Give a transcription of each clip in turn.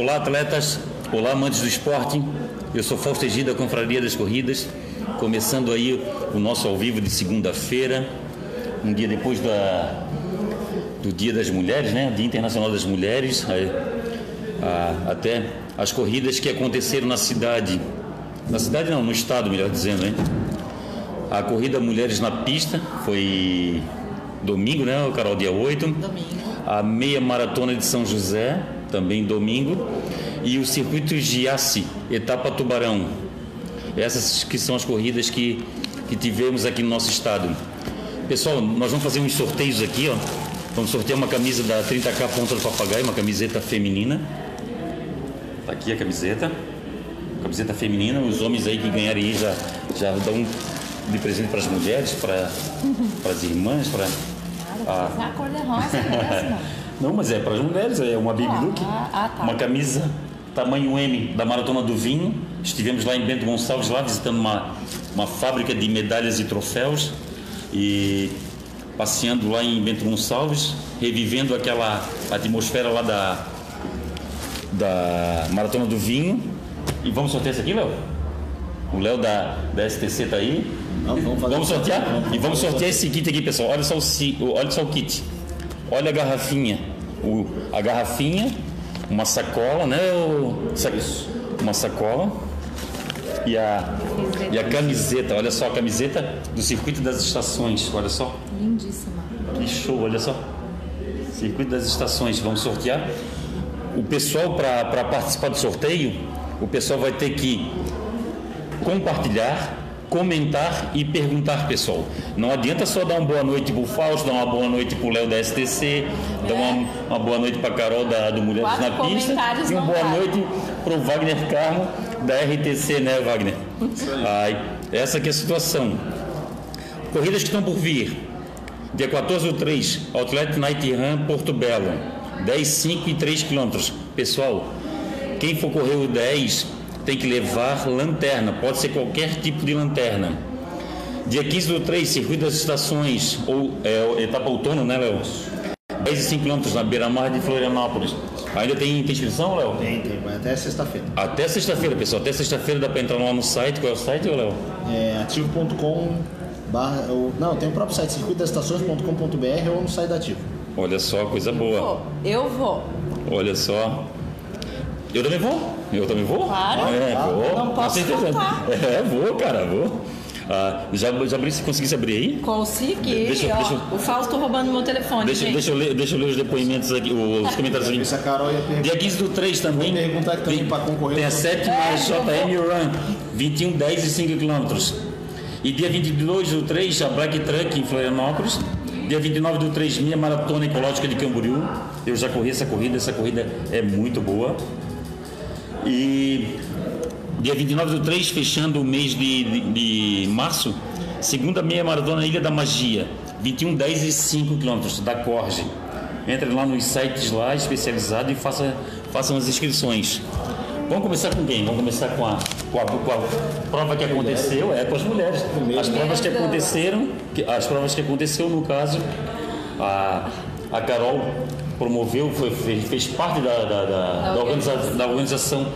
Olá, atletas. Olá, amantes do esporte. Eu sou Fausto Egida, Confraria das Corridas. Começando aí o nosso ao vivo de segunda-feira, um dia depois da, do Dia das Mulheres, né? Dia Internacional das Mulheres. A, até as corridas que aconteceram na cidade. Na cidade não, no estado, melhor dizendo, hein? A corrida Mulheres na Pista foi domingo, né, Carol? Dia 8. Domingo. A meia maratona de São José, também domingo. E o circuito Giasse, etapa Tubarão. Essas que são as corridas que, que tivemos aqui no nosso estado. Pessoal, nós vamos fazer uns sorteios aqui, ó. Vamos sortear uma camisa da 30K Ponta do Papagaio, uma camiseta feminina. Tá aqui a camiseta. Camiseta feminina. Os homens aí que ganharem aí já, já dão de presente para as mulheres, para, para as irmãs, para. Claro, a... a cor de rosa mesmo. Não, mas é para as mulheres, é uma baby Ah, look. ah, ah, tá. Uma camisa tamanho M da Maratona do Vinho. Estivemos lá em Bento Gonçalves, lá visitando uma, uma fábrica de medalhas e troféus. E passeando lá em Bento Gonçalves, revivendo aquela atmosfera lá da, da Maratona do Vinho. E vamos sortear esse aqui, Léo? O Léo da, da STC tá aí. Vamos, vamos fazer Vamos sortear? E vamos sortear esse kit aqui, pessoal. Olha só o- olha só o kit. Olha a garrafinha. O, a garrafinha, uma sacola, né? O, sa- uma sacola. E a, e a camiseta. Olha só a camiseta do Circuito das Estações. Olha só. Lindíssima. Que show, olha só. Circuito das Estações, vamos sortear. O pessoal, para participar do sorteio, o pessoal vai ter que compartilhar, comentar e perguntar, pessoal. Não adianta só dar uma boa noite pro Fausto, dar uma boa noite pro Léo da STC, dar uma, uma boa noite pra Carol da, do Mulheres Quatro na Pista e uma boa noite pro Wagner Carmo da RTC, né, Wagner? Ai, essa aqui é a situação. Corridas que estão por vir. Dia 14 do 3, Outlet Night Run Porto Belo. 10, 5 e 3 quilômetros. Pessoal, quem for correr o 10 tem que levar lanterna. Pode ser qualquer tipo de lanterna. Dia 15 do 3, Circuito das Estações, ou é, etapa outono, né, Léo? 10 e 5 quilômetros na beira-mar de Florianópolis. Ainda tem, tem inscrição, Léo? Tem, tem, vai até sexta-feira. Até sexta-feira, pessoal. Até sexta-feira dá para entrar lá no site. Qual é o site, Léo? É ativo.com barra, ou- não, tem o próprio site circuitodastações.com.br ou no site da Ativo. Olha só, coisa boa. Vou. Eu vou. Olha só. Eu também vou. Eu também vou. Claro. É, vou. Não posso faltar. É, vou, cara, vou. Ah, já, já abri, se conseguisse abrir aí? Consegui. Deixa eu- ó, deixa eu- O Fausto roubando meu telefone, Deixa, gente. deixa, eu ler, deixa eu ler os depoimentos aqui, os comentários aqui. Essa Carol ia perguntar. Dia 15 do 3 também. Vou perguntar aqui também tem, pra concorrer. Tem a sétima É, JM Run, 21, 10 e 5 quilômetros. E dia 22 do 3, a Black Truck em Florianópolis. Dia 29 do 3, minha maratona ecológica de Camboriú. Eu já corri essa corrida, essa corrida é muito boa. E dia 29 do 3, fechando o mês de, de, de março, segunda meia maratona Ilha da Magia, 21, 10 e 5 quilômetros da Corge. Entre lá nos sites lá especializados e faça, façam as inscrições. Vamos começar com quem? Vamos começar com a, com a, com a prova que aconteceu, é com as mulheres. As provas que aconteceram, as provas que aconteceu no caso, a, a Carol promoveu, foi, fez, fez parte da, da, da, da organiza- da organização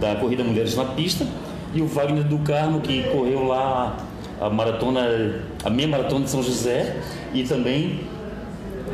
da Corrida Mulheres na Pista e o Wagner do Carmo que correu lá a maratona, a meia maratona de São José e também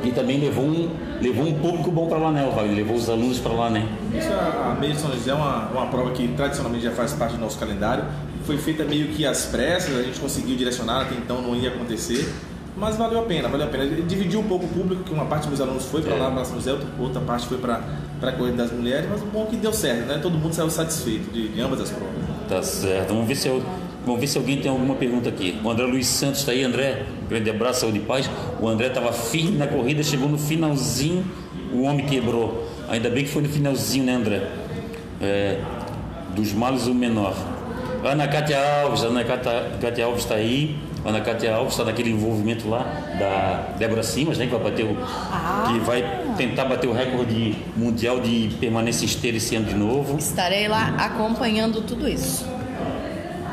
e também levou um, levou um público bom para lá, né, o Wagner? Levou os alunos para lá, né? Isso, a, a Meia de São José é uma, uma prova que tradicionalmente já faz parte do nosso calendário. Foi feita meio que às pressas, a gente conseguiu direcionar, até então não ia acontecer. Mas valeu a pena, valeu a pena. Dividiu um pouco o público, que uma parte dos meus alunos foi para É. lá, para São José, outra, parte foi para a Corrida das Mulheres, mas o bom é que deu certo, né? Todo mundo saiu satisfeito de, de ambas as provas. Tá certo. Vamos ver se eu, vamos ver se alguém tem alguma pergunta aqui. O André Luiz Santos está aí, André. Grande abraço, saúde e paz. O André estava firme na corrida, chegou no finalzinho, o homem quebrou. Ainda bem que foi no finalzinho, né, André? É, dos males o menor. Ana Cátia Alves, Ana Cátia, Cátia Alves está aí. Ana Cátia Alves está naquele envolvimento lá da Débora Simas, né? Que vai bater o. Que vai tentar bater o recorde mundial de permanência esteira esse ano de novo. Estarei lá acompanhando tudo isso.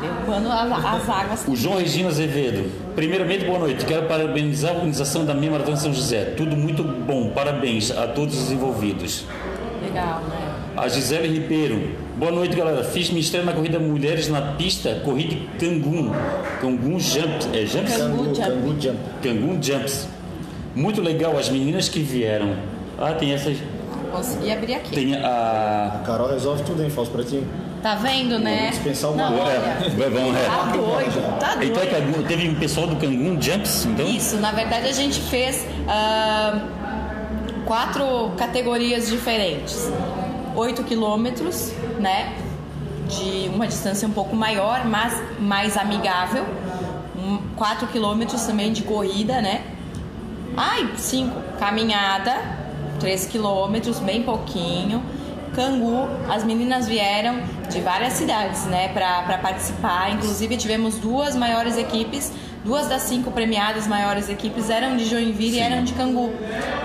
Derrubando as, as águas. O João Regina Azevedo. Primeiramente, boa noite. Quero parabenizar a organização da Minha Maratona São José. Tudo muito bom. Parabéns a todos os envolvidos. legal, né? A Gisele Ribeiro. Boa noite, galera. Fiz minha estreia na corrida Mulheres na pista, corrida de Cangun. Cangun Jumps. É Jumps? Cangu, Jump. Cangu Jump. Cangun Jumps. Muito legal, as meninas que vieram. Ah, tem essas. Consegui abrir aqui. Tem a. A Carol resolve tudo, hein? Fala os pretinhos. Tá vendo, né? dispensar o Não, olha, É, vamos, é. tá doido, tá Então é doido. Cangun- teve um pessoal do Cangun Jumps, então? Isso, na verdade a gente fez ah, quatro categorias diferentes. 8 quilômetros, né? De uma distância um pouco maior, mas mais amigável. 4 quilômetros também de corrida, né? Ai, 5. Caminhada, 3 quilômetros, bem pouquinho. Cangu, as meninas vieram de várias cidades, né, pra participar. Inclusive, tivemos duas maiores equipes, duas das cinco premiadas maiores equipes eram de Joinville e eram de Cangu.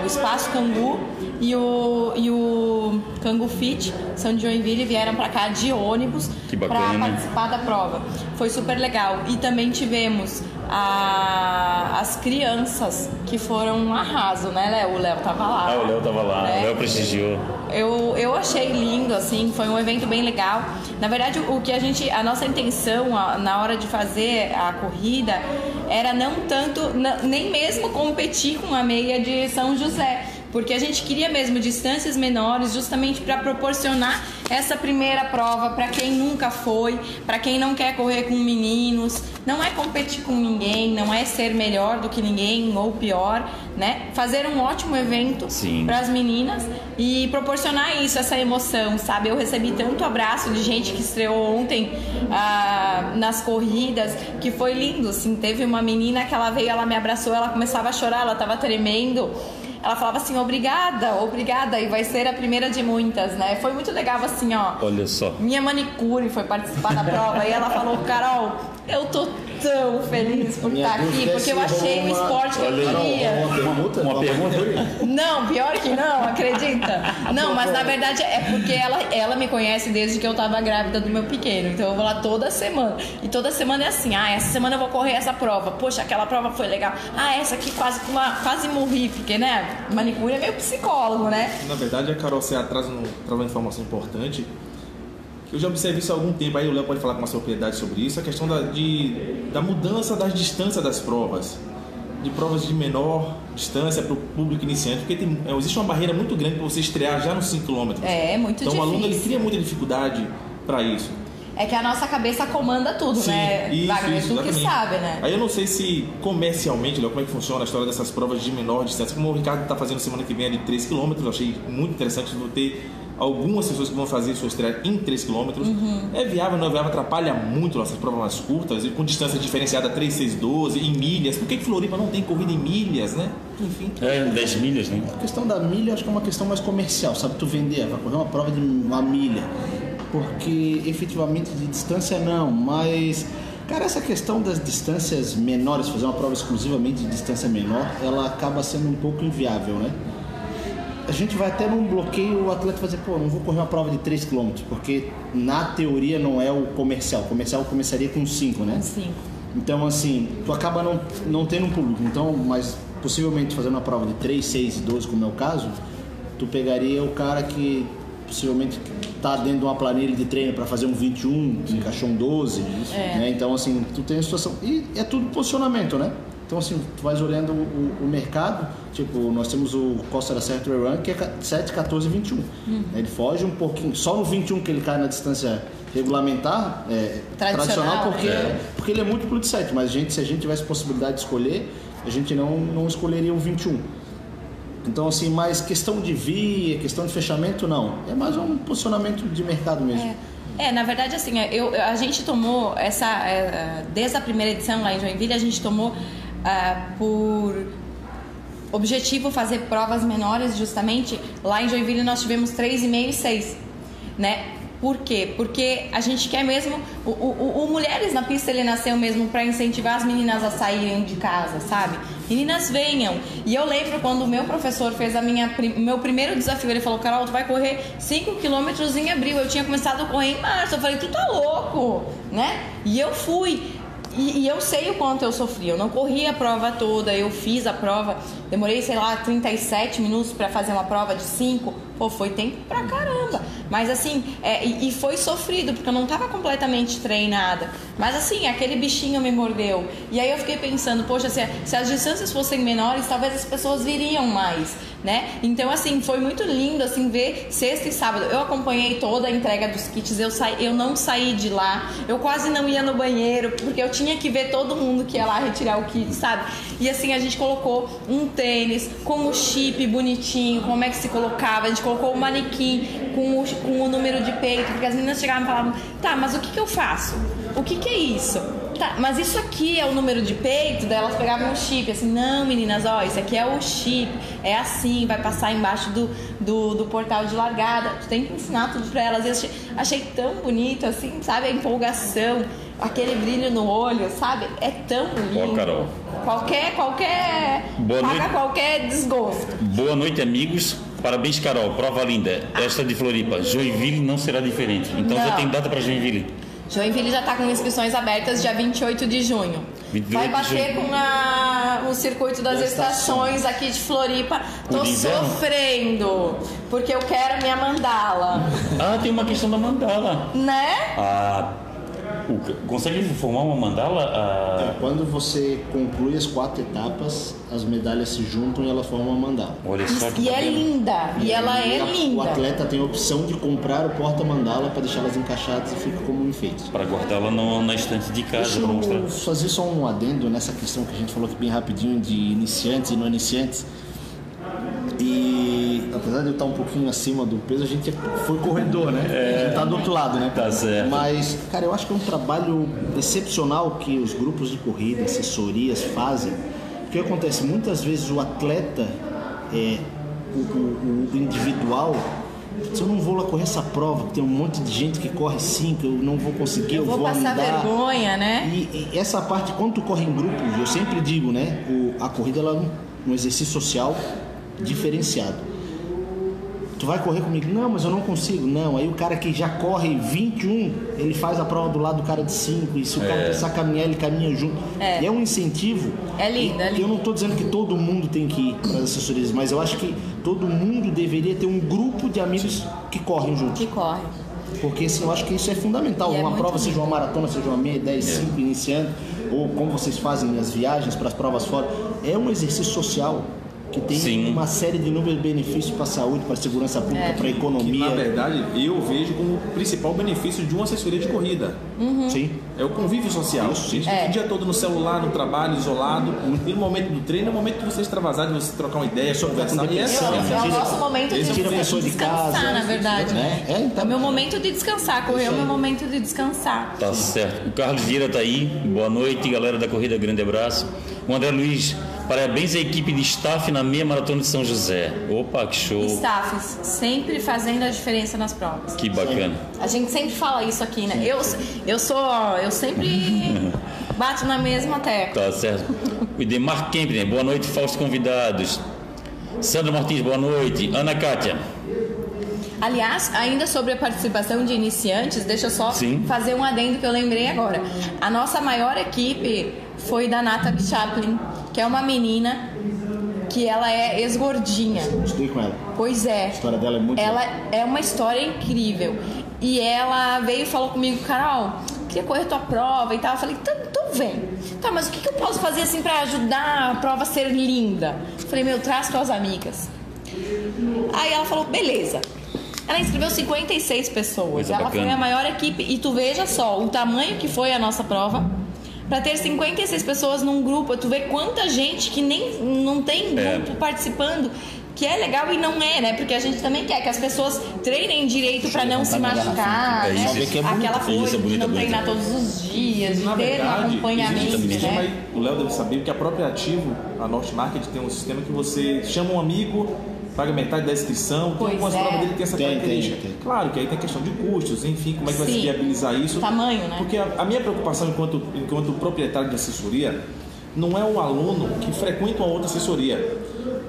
O Espaço Cangu e o, e o Cangu Fit são de Joinville vieram pra cá de ônibus bacana. participar da prova. Foi super legal. E também tivemos a- as crianças que foram um arraso, né, Léo? O Léo tava lá. Ah, o Léo tava lá, né? o Léo prestigiou. Eu, eu achei lindo, assim, foi um evento bem legal. Na verdade, o que a gente, a nossa intenção a- na hora de fazer a corrida era não tanto, nem mesmo competir com a meia de São José, porque a gente queria mesmo distâncias menores, justamente para proporcionar essa primeira prova para quem nunca foi, para quem não quer correr com meninos. Não é competir com ninguém, não é ser melhor do que ninguém ou pior, né? Fazer um ótimo evento para as meninas e proporcionar isso, essa emoção, sabe? Eu recebi tanto abraço de gente que estreou ontem ah, nas corridas, que foi lindo, assim. Teve uma menina que ela veio, ela me abraçou, ela começava a chorar, ela tava tremendo. Ela falava assim, obrigada, obrigada, e vai ser a primeira de muitas, né? Foi muito legal, assim, ó. Olha só. Minha manicure foi participar da prova e ela falou, Carol, eu tô tão feliz por Minha estar aqui, é porque eu achei o uma- esporte que eu queria. Uma pergunta? Uma pergunta? Não, pior que não, acredita? Não, mas na verdade é porque ela, ela me conhece desde que eu tava grávida do meu pequeno. Então eu vou lá toda semana. E toda semana é assim: ah, essa semana eu vou correr essa prova. Poxa, aquela prova foi legal. Ah, essa aqui quase, quase morri, porque, né? Manicure é meio psicólogo, né? Na verdade, a Carol você traz, um, traz uma informação importante eu já observei isso há algum tempo, aí o Léo pode falar com mais propriedade sobre isso, a questão da, de, da mudança das distâncias das provas. De provas de menor distância para o público iniciante, porque tem, é, existe uma barreira muito grande para você estrear já nos 5 km. É, muito então o aluno ele difícil. cria muita dificuldade para isso. É que a nossa cabeça comanda tudo, né? isso, Wagner, isso, tu que exatamente. sabe, né? Aí eu não sei se comercialmente, Léo, como é que funciona a história dessas provas de menor distância. Como o Ricardo está fazendo semana que vem ali 3 km, eu achei muito interessante vou ter algumas pessoas que vão fazer sua estreia em 3 km. Uhum. É viável, não é viável, atrapalha muito nossas provas mais curtas e com distância diferenciada 3, 6, 12, em milhas. Por que, que Floripa não tem corrida em milhas, né? Enfim. É, 10 milhas, né? A questão da milha, acho que é uma questão mais comercial, sabe? Tu vender, vai correr uma prova de uma milha. Porque efetivamente de distância não, mas. Cara, essa questão das distâncias menores, fazer uma prova exclusivamente de distância menor, ela acaba sendo um pouco inviável, né? A gente vai até num bloqueio, o atleta vai dizer, pô, não vou correr uma prova de 3 km, porque na teoria não é o comercial. O comercial começaria com 5, né? Sim. Então, assim, tu acaba não, não tendo um público. Então, mas possivelmente fazendo uma prova de 3, 6 e 12, como é o caso, tu pegaria o cara que possivelmente tá dentro de uma planilha de treino para fazer um 21, que encaixou um 12. É. Né? Então, assim, tu tem a situação. E é tudo posicionamento, né? Então, assim, tu vais olhando o, o mercado, tipo, nós temos o Costa da Serra Trail Run, que é 7, 14 e 21. Ele foge um pouquinho, só no 21 que ele cai na distância regulamentar, é, Tradicional, porque, né? porque ele é múltiplo de 7, mas gente, se a gente tivesse possibilidade de escolher, a gente não, não escolheria o 21. Então, assim, mais questão de via, questão de fechamento, não. É mais um posicionamento de mercado mesmo. É, na verdade, assim, eu, a gente tomou essa. é, Desde a primeira edição lá em Joinville, a gente tomou ah, por objetivo fazer provas menores, justamente. Lá em Joinville nós tivemos 3,5 e 6, né? Por quê? Porque a gente quer mesmo. O, o, o Mulheres na Pista ele nasceu mesmo para incentivar as meninas a saírem de casa, sabe? Meninas venham. E eu lembro quando o meu professor fez a minha, meu primeiro desafio, ele falou: Carol, tu vai correr 5 quilômetros em abril. Eu tinha começado a correr em março. Eu falei: tu tá louco, né? E eu fui. E, e eu sei o quanto eu sofri. Eu não corri a prova toda, eu fiz a prova. Demorei, sei lá, 37 minutos para fazer uma prova de 5. Pô, foi tempo pra caramba. Mas assim, é, e, e foi sofrido, porque eu não tava completamente treinada. Mas assim, aquele bichinho me mordeu. E aí eu fiquei pensando, poxa, se, se as distâncias fossem menores, talvez as pessoas viriam mais né? Então, assim, foi muito lindo, assim, ver sexta e sábado. Eu acompanhei toda a entrega dos kits, eu, sa... eu não saí de lá, eu quase não ia no banheiro, porque eu tinha que ver todo mundo que ia lá retirar o kit, sabe? E assim, a gente colocou um tênis com o chip bonitinho, como é que se colocava, a gente colocou o manequim com o, com o número de peito, porque as meninas chegavam e falavam, tá, mas o que, que eu faço? O que, que é isso? Tá, mas isso aqui é o número de peito? Daí elas pegavam o chip, assim, não, meninas, ó, isso aqui é o chip, é assim, vai passar embaixo do, do, do portal de largada. Tu tem que ensinar tudo pra elas. Eu achei, achei tão bonito, assim, sabe? A empolgação, aquele brilho no olho, sabe? É tão lindo. Ó, Carol. Qualquer, qualquer. Boa paga noite. qualquer desgosto. Boa noite, amigos. Parabéns, Carol. Prova linda. Esta de Floripa. Joinville não será diferente. Então já Não. tem data para Joinville. Joinville já está com inscrições abertas dia 28 de junho. 28 Vai bater com a- o circuito das Da estações aqui de Floripa. Tô de inverno? sofrendo, porque eu quero minha mandala. Ah, tem uma questão da mandala. Né? Ah, o- consegue formar uma mandala? Ah, É, quando você conclui as quatro etapas, as medalhas se juntam e elas formam uma mandala. olha só que E é linda. E ela é a- O linda. atleta tem a opção de comprar o porta-mandala para deixá-las encaixadas e fica como um enfeite. Para guardá-la na estante de casa Deixa eu fazer só um adendo nessa questão que a gente falou aqui bem rapidinho de iniciantes e não iniciantes. Apesar de eu estar um pouquinho acima do peso, a gente foi corredor, né? A gente tá do outro lado, né? Tá certo. Mas, cara, eu acho que é um trabalho excepcional que os grupos de corrida, assessorias fazem. O que acontece? Muitas vezes o atleta, é, o, o- o individual, se eu não vou lá correr essa prova, que tem um monte de gente que corre cinco, eu não vou conseguir, eu, Eu vou passar andar. vergonha, né? E, e essa parte, quando tu corre em grupos, eu sempre digo, né? O, a corrida ela é um, um exercício social diferenciado. Tu vai correr comigo? Não, mas eu não consigo. Não, aí o cara que já corre 21, ele faz a prova do lado do cara de 5. E se o cara precisar caminhar, ele caminha junto. É. E é um incentivo. É lindo, E é lindo. Eu não estou dizendo que todo mundo tem que ir para as assessorias, mas eu acho que todo mundo deveria ter um grupo de amigos que correm juntos. Que corre. Porque assim, eu acho que isso é fundamental. E é uma muito prova, lindo. seja uma maratona, seja uma meia, 10, 5, iniciando, ou como vocês fazem as viagens para as provas fora, é um exercício social que tem Sim. uma série de inúmeros benefícios para a saúde, para a segurança pública, É. para a Que economia. na verdade eu vejo como o principal benefício de uma assessoria de corrida. Sim. É o convívio social. Isso, a gente é. fica o dia todo no celular, no trabalho, isolado. E no momento do treino é o momento de você extravasar, de você trocar uma ideia, que tá com conversar. E essa depressão, É o nosso momento de, tira de descansar, casa, na verdade. né? É, então. É o meu momento de descansar. Correr é o meu momento de descansar. Tá certo. O Carlos Vieira tá aí. Boa noite, galera da Corrida Grande Abraço. O André Luiz, parabéns à equipe de staff na meia maratona de São José. Opa, que show. Staffs, sempre fazendo a diferença nas provas. Que bacana. A gente sempre fala isso aqui, né? Eu, eu sou, eu sempre bato na mesma tecla. Tá certo. O Demar Kempner, boa noite, falsos convidados. Sandra Martins, boa noite. Ana Kátia. Aliás, ainda sobre a participação de iniciantes, deixa eu só Sim. fazer um adendo que eu lembrei agora. A nossa maior equipe foi da Natalie Chaplin, que é uma menina que ela é ex-gordinha. Estudei com ela. Pois é. A história dela é muito Ela é uma história incrível. E ela veio e falou comigo, Carol, queria correr tua prova e tal. Eu falei, então, então vem. Tá, mas o que, que eu posso fazer assim pra ajudar a prova a ser linda? Eu falei, meu, traz tuas amigas. Aí ela falou, beleza. Ela inscreveu 56 pessoas. Coisa ela bacana. foi a maior equipe. E tu veja só o tamanho que foi a nossa prova. Pra ter 56 pessoas num grupo, tu vê quanta gente que nem não tem É. grupo participando, que é legal e não é, né? Porque a gente também quer que as pessoas treinem direito pra não se Levantar minha machucar, garrafa. né? É é. Aquela Isso coisa é bonito, de não é bonito. treinar todos os dias, de Na ter um verdade, acompanhamento, existe um sistema né? o Léo deve saber que a própria Ativo, a Norte Market, tem um sistema que você chama um amigo, paga metade da inscrição, tem Pois algumas é. provas dele que tem essa Tem, tem, característica. tem. Claro que aí tem questão de custos, enfim, como é que vai se viabilizar isso. Tamanho, né? Porque a, a minha preocupação enquanto, enquanto proprietário de assessoria não é o aluno que frequenta uma outra assessoria.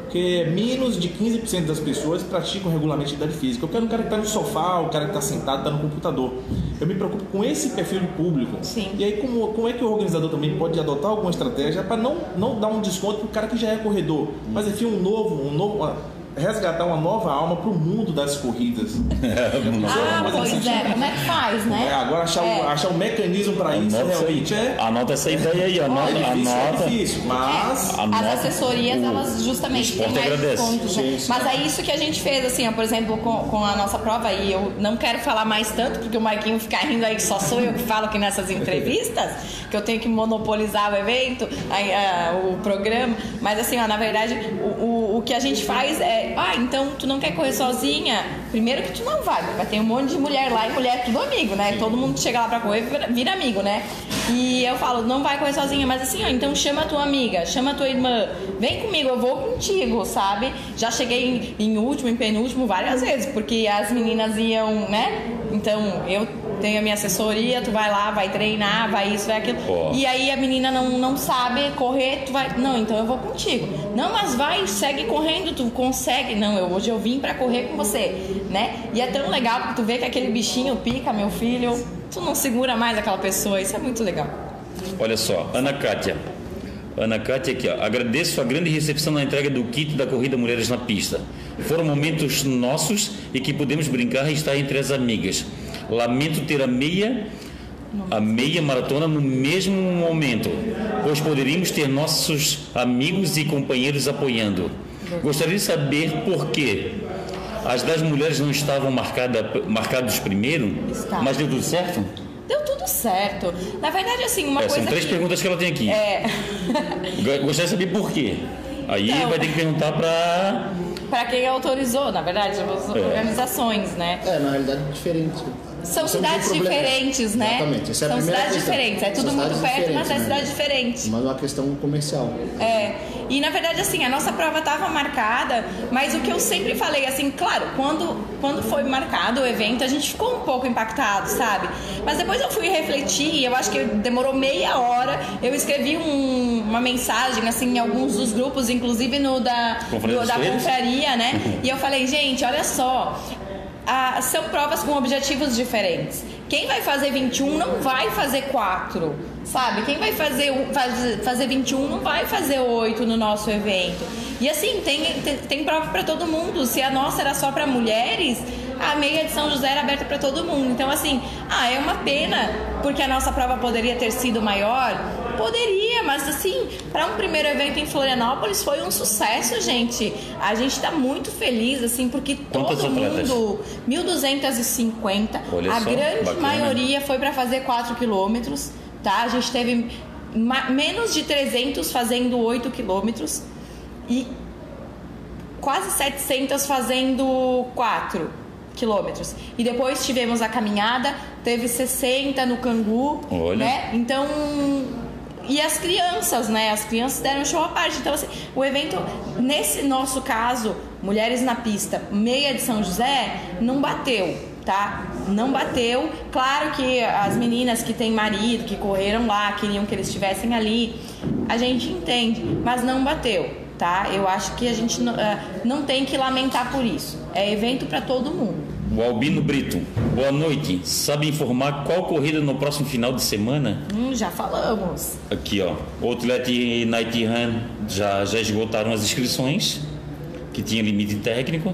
Porque menos de 15% das pessoas praticam regularmente atividade física. Eu quero um cara que está no sofá, o cara que está sentado, está no computador. Eu me preocupo com esse perfil de público. Sim. E aí, como, como é que o organizador também pode adotar alguma estratégia para não, não dar um desconto para o cara que já é corredor, mas enfim, um novo, um novo, resgatar uma nova alma pro mundo das corridas. Ah, pois é, como é que faz, né? É, agora achar, É. um, achar um mecanismo para isso Anota, realmente é, anota essa ideia aí, anota. é difícil, é anota. difícil, mas As anota. assessorias, O- elas justamente o têm mais descontos, né? Mas é isso que a gente fez, assim, ó, por exemplo, com, com a nossa prova, e eu não quero falar mais tanto, porque o Marquinho fica rindo aí que só sou eu que falo aqui nessas entrevistas, que eu tenho que monopolizar o evento, aí, ah, o programa. Mas assim, ó, na verdade, o, o, o que a gente faz é, ah, então tu não quer correr sozinha? Primeiro que tu não vai, vai ter um monte de mulher lá e mulher é tudo amigo, né? Todo mundo que chega lá pra correr vira, amigo, né? E eu falo, não vai correr sozinha, mas assim, ó, então chama a tua amiga, chama a tua irmã, vem comigo, eu vou contigo, sabe? Já cheguei em, em último, em penúltimo várias vezes, porque as meninas iam, né? Então eu tenho a minha assessoria, tu vai lá, vai treinar, vai isso, vai aquilo. Ó. E aí a menina não, não sabe correr, tu vai. Não, então eu vou contigo. Não, mas vai, segue correndo, tu consegue. Não, eu, hoje eu vim pra correr com você, né? E é tão legal porque tu vê que aquele bichinho pica, meu filho, tu não segura mais aquela pessoa, isso é muito legal. Olha só, Ana Kátia. Ana Kátia aqui, ó. Agradeço a grande recepção na entrega do kit da Corrida Mulheres na Pista. Foram momentos nossos e que pudemos brincar e estar entre as amigas. Lamento ter a meia, a meia maratona no mesmo momento, pois poderíamos ter nossos amigos e companheiros apoiando. Gostaria de saber por quê. As das mulheres não estavam marcada, marcados primeiro, Estavam. mas deu tudo certo? Deu tudo certo. Na verdade, assim, uma É, coisa. são três que... perguntas que ela tem aqui. É. Gostaria de saber por quê. Aí Então. vai ter que perguntar para. pra quem autorizou, na verdade, as organizações, né? É, na realidade é diferente. São é um cidades problema. diferentes, né? Exatamente, essa é a São cidades questão. diferentes. É tudo São muito perto, mas é diferentes, cidade né? diferente. Mas é uma questão comercial. É, e na verdade assim, a nossa prova estava marcada, mas o que eu sempre falei, assim, claro, quando, quando foi marcado o evento, a gente ficou um pouco impactado, sabe? Mas depois eu fui refletir, eu acho que demorou meia hora, eu escrevi um- uma mensagem, assim, em alguns dos grupos, inclusive no da, do- dos da confraria, né? E eu falei, gente, olha só, ah, são provas com objetivos diferentes. Quem vai fazer 21 não vai fazer 4, sabe? Quem vai fazer, faz- fazer 21 não vai fazer 8 no nosso evento. E assim, tem, tem, tem prova para todo mundo. Se a nossa era só para mulheres, a meia de São José era aberta para todo mundo. Então, assim, ah, é uma pena, porque a nossa prova poderia ter sido maior. Poderia, mas assim, para um primeiro evento em Florianópolis foi um sucesso, gente. A gente tá muito feliz, assim, porque Quantas todo atletas? mundo. 1.250. Olha a só, grande bacana. maioria foi para fazer 4 quilômetros, tá? A gente teve menos de 300 fazendo 8 quilômetros e quase 700 fazendo 4 quilômetros. E depois tivemos a caminhada, teve 60 no Cangu, Olha. né? Então, e as crianças, né? As crianças deram show à parte. Então, assim, o evento, nesse nosso caso, Mulheres na Pista, meia de São José, não bateu, tá? Não bateu. Claro que as meninas que têm marido, que correram lá, queriam que eles estivessem ali, a gente entende, mas não bateu, tá? Eu acho que a gente não, ah, não tem que lamentar por isso. É evento para todo mundo. O Albino Brito. Boa noite. Sabe informar qual corrida no próximo final de semana? Hum, já falamos. Aqui, ó. O Outlet Night Run já, já esgotaram as inscrições, que tinha limite técnico.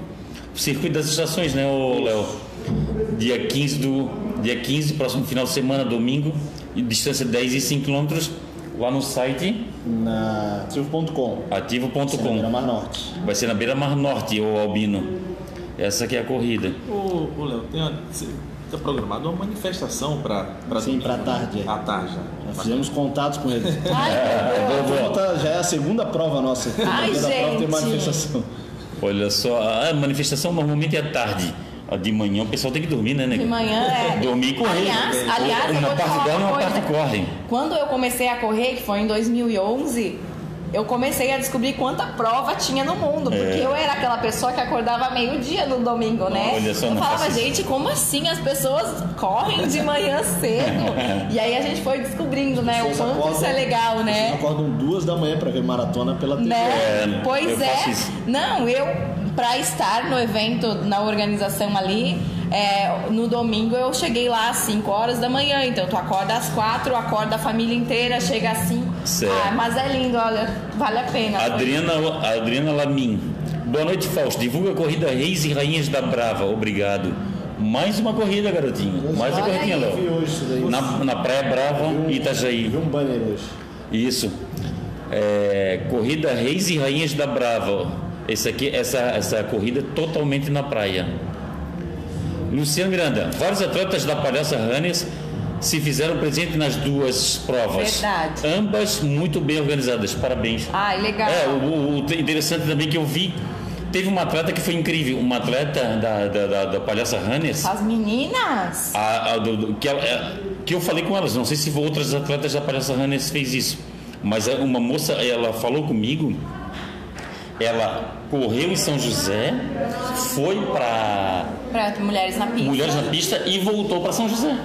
O circuito das estações, né, Léo? Dia 15 do dia 15, próximo final de semana, domingo, e distância 10 e 5 km, lá no site Na ativo.com. ativo.com. Beira-Mar Norte. Vai ser na Beira Mar Norte, ô Albino. Essa aqui é a corrida. Ô, ô Léo, tem uma, tá programado uma manifestação para Sim, pra tarde, é. À tarde. Já fizemos contatos com eles. Ai. Volta, já é a segunda prova nossa. Ai, da prova tem gente. manifestação. Olha só, a manifestação normalmente é à tarde. A de manhã o pessoal tem que dormir, né, nego? De manhã é. Dormir e correr. Aliás, aliás, uma parte dorme e uma parte corre. Quando eu comecei a correr, que foi em 2011, eu comecei a descobrir quanta prova tinha no mundo. Porque eu era aquela pessoa que acordava meio-dia no domingo, né? Olha só, eu não falava, gente, como assim as pessoas correm de manhã cedo? e aí a gente foi descobrindo, né? O quanto acordam- isso é legal, Vocês né? acordam duas da manhã pra ver maratona pela TV. Né? É, pois eu é. faço isso. Não, eu, pra estar no evento, na organização ali, é, no domingo eu cheguei lá às 5 horas da manhã. Então tu acorda às 4, acorda a família inteira, chega às 5. Certo. Ah, mas é lindo, olha, vale a pena. Adriana, Adriana Lamin. Boa noite, Fausto. Divulga a corrida Reis e Rainhas da Brava. Obrigado. Mais uma corrida, garotinho. Mais uma corridinha, Léo. Na, na Praia Brava, Eu Itajaí. vi um banner hoje. Isso. É, corrida Reis e Rainhas da Brava. Esse aqui, essa, essa corrida totalmente na praia. Luciano Miranda, vários atletas da Palhaça Runners se fizeram presente nas duas provas. Verdade. Ambas muito bem organizadas. Parabéns. Ai, legal. É, o, o- interessante também que eu vi, teve uma atleta que foi incrível, uma atleta da, da, da, da Palhaça Runners, As meninas? a- a do- que, ela- é, que eu falei com elas, não sei se outras atletas da Palhaça Runners fez isso, mas é uma moça, ela falou comigo, ela correu em São José, foi para Pra mulheres na pista. Mulheres na Pista e voltou para São José.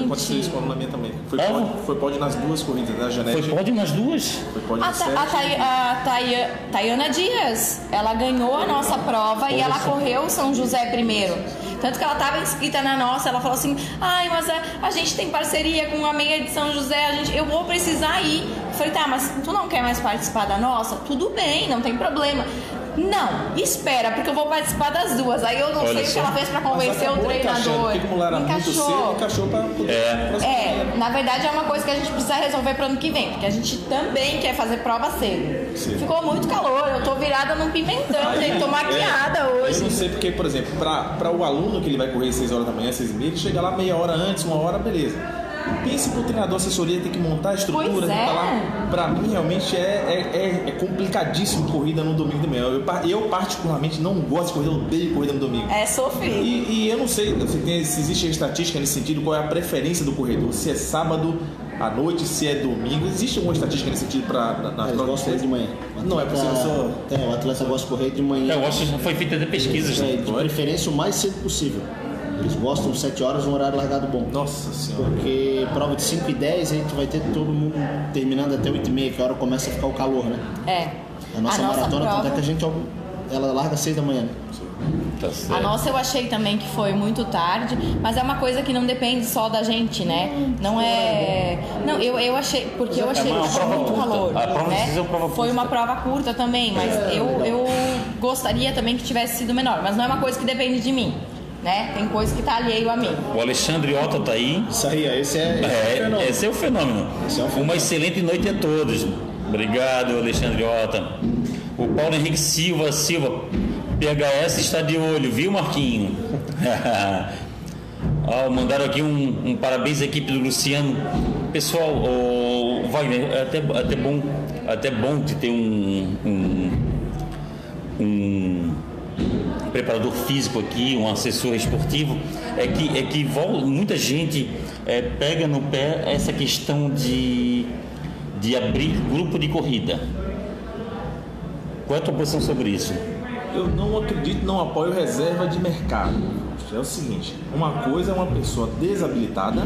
Aconteceu isso com a minha também. Foi pódio, foi pódio nas duas corridas, né? A Janete Foi pódio nas duas. foi pódio A, nas Ta- sete. a, a Tayana Dias, ela ganhou a nossa prova e ela Poxa. correu São José primeiro. Tanto que ela estava inscrita na nossa, ela falou assim: ai, mas a, a gente tem parceria com a meia de São José, a gente, eu vou precisar ir. Eu falei: tá, mas tu não quer mais participar da nossa? Tudo bem, não tem problema. Não, espera, porque eu vou participar das duas. Aí eu não Olha sei o só. que ela fez pra convencer o acabou encaixando, treinador. Porque como era muito cedo, encaixou pra poder. É. pra- É, na verdade é uma coisa que a gente precisa resolver pro ano que vem, porque a gente também quer fazer prova cedo. Sim. Ficou muito calor, eu tô virada num pimentão, gente, tô maquiada É, Eu hoje. não sei porque, por exemplo, para o aluno que ele vai correr 6 horas da manhã, 6 e meia, ele chega lá meia hora antes, uma hora, beleza. Pense pro treinador, assessoria, tem que montar a estrutura, que tá é. lá. Pra mim, realmente, é, é, é- é complicadíssimo corrida no domingo de manhã. Eu, eu, particularmente, não gosto de corrida, eu odeio corrida no domingo. É sofrido. E, e eu não sei se, tem- se existe estatística nesse sentido, qual é a preferência do corredor, se é sábado à noite, se é domingo. Existe alguma estatística nesse sentido para na, na Eles prova gostam de correr de manhã. Não, é possível, eu sou- Tem, o atleta gosta de correr de manhã. Eu acho que já foi feita até pesquisas. É, né? de preferência o mais cedo possível. Eles gostam 7 horas, um horário largado bom. Nossa senhora. Porque prova de 5 e 10 a gente vai ter todo mundo terminando até 8 e meia, que é a hora começa a ficar o calor, né? É. A nossa maratona, tanto é que a gente ela larga às 6 da manhã. Né? Tá A nossa eu achei também que foi muito tarde, mas é uma coisa que não depende só da gente, né? Não é. Não, eu, eu achei. Porque eu achei É uma que prova tinha muito calor. A prova né? prova Foi uma prova curta também, mas eu, legal. eu gostaria também que tivesse sido menor. Mas não é uma coisa que depende de mim. Né? Tem coisa que tá alheio a mim. O Alexandre Otto tá aí. Isso aí, esse é, esse é o É, fenômeno. esse é o fenômeno. Esse é o fenômeno. Uma excelente noite a todos. Obrigado, Alexandre Ota. O Paulo Henrique Silva Silva, PHS está de olho, viu, Marquinho? Ó, mandaram aqui um, um parabéns à equipe do Luciano. Pessoal, o Wagner, é até, até bom, até bom de ter um, um, um preparador físico aqui, um assessor esportivo, é que, é que muita gente é, pega no pé essa questão de, de abrir grupo de corrida. Qual é a tua posição sobre isso? Eu não acredito, não apoio reserva de mercado. É o seguinte, uma coisa é uma pessoa desabilitada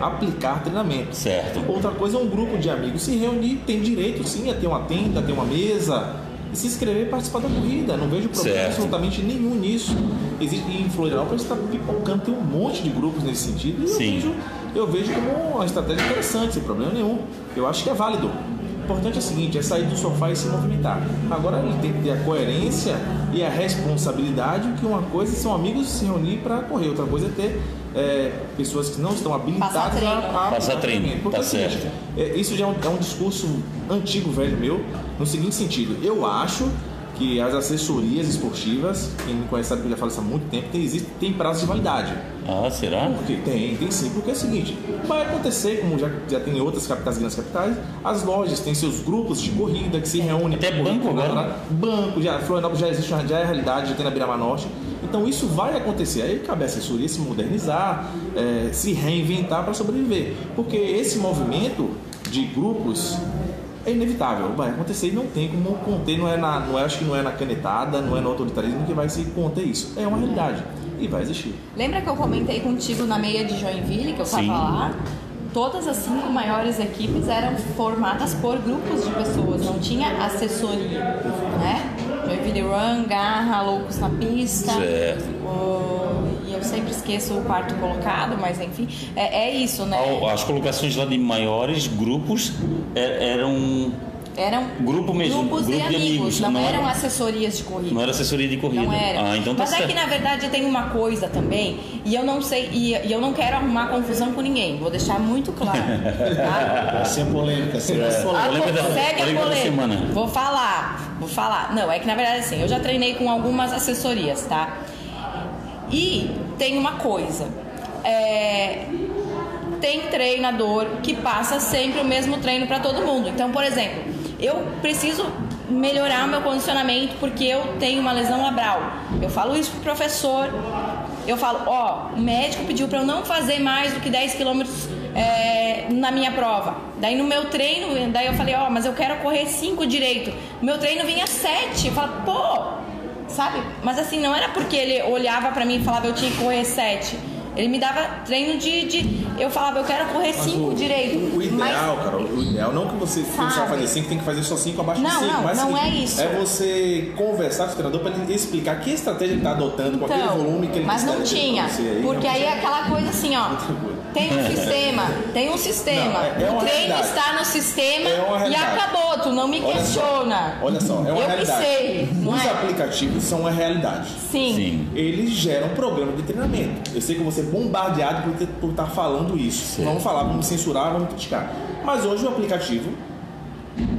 aplicar treinamento. Certo. Outra coisa é um grupo de amigos se reunir, tem direito sim a ter uma tenda, ter uma mesa e se inscrever e participar da corrida. Não vejo problema Certo. absolutamente nenhum nisso. Existe, e em Florianópolis está pipocando, tem um monte de grupos nesse sentido e eu Sim. vejo, eu vejo como uma estratégia interessante, sem problema nenhum. Eu acho que é válido. O importante é o seguinte, é sair do sofá e se movimentar. Agora ele tem que ter a coerência e a responsabilidade que uma coisa são amigos se reunir para correr, outra coisa é ter é, pessoas que não estão habilitadas a, a Passar treino, Porque tá é certo. é, isso já é um, é um discurso antigo, velho meu, no seguinte sentido. Eu acho que as assessorias esportivas, quem me conhece sabe que eu já falo isso há muito tempo, tem, existe, tem prazo de validade. Ah, será? Porque tem, tem sim, porque é o seguinte, vai acontecer, como já, já tem em outras capitais, grandes capitais, as lojas têm seus grupos de corrida que se reúnem. Até banco agora. Banco, já, Florianópolis já existe, já é realidade, já tem na Beira-Mar Norte. Então isso vai acontecer. Aí cabe a assessoria se modernizar, eh, se reinventar para sobreviver. Porque esse movimento de grupos é inevitável, vai acontecer e não tem como conter, não é na, não é, acho que não é na canetada, não é no autoritarismo que vai se conter isso. É uma realidade e vai existir. Lembra que eu comentei contigo na meia de Joinville, que eu tava Sim. lá? Todas as cinco maiores equipes eram formadas por grupos de pessoas, não tinha assessoria, né? Joinville Run, Garra, Loucos na Pista. Certo. o- sempre esqueço o quarto colocado, mas enfim, é, é isso, né? As colocações lá de maiores grupos é- eram Eram Grupo mesmo, grupos grupo e de amigos, amigos, não, não eram era- assessorias de corrida. Não era assessoria de corrida. Não era. Ah, então tá Mas certo. é que na verdade tem uma coisa também, e eu não sei, e, e eu não quero arrumar confusão com ninguém, vou deixar muito claro. Tá? Vai ser polêmica, sempre É. polêmica. Polêmica da- segue a polêmica da polêmica. semana. Vou falar, vou falar. Não, é que na verdade assim, eu já treinei com algumas assessorias, tá? E tem uma coisa. É, tem treinador que passa sempre o mesmo treino para todo mundo. Então, por exemplo, eu preciso melhorar meu condicionamento porque eu tenho uma lesão labral. Eu falo isso pro professor. Eu falo, ó, o médico pediu para eu não fazer mais do que 10 quilômetros é, na minha prova. Daí no meu treino, daí eu falei, ó, mas eu quero correr 5 direito. Meu treino vinha 7. Eu falo, pô, sabe? Mas assim, não era porque ele olhava pra mim e falava eu tinha que correr 7. Ele me dava treino de. de eu falava, eu quero correr Mas 5 o- direito. O, o ideal, Mas- cara, o ideal não que você Sabe? precisa fazer 5, tem que fazer só 5 abaixo de Não, 5. não, mas não seguinte, é isso. É você conversar com o treinador para ele explicar que estratégia ele está adotando com aquele volume que ele Então, mas não considera tinha. aí, porque aí é aquela coisa assim, ó. Tem um sistema, tem um sistema. Não, é- é o treino realidade. está no sistema É e acabou, tu não me Olha só, questiona. Olha só, é uma eu realidade. que sei, não Os é? aplicativos são uma realidade. Sim. Sim. Eles geram programa de treinamento. Eu sei que eu vou ser bombardeado por, ter- por estar falando isso. Sim. Vamos falar, vamos me censurar, vamos criticar. Mas hoje o aplicativo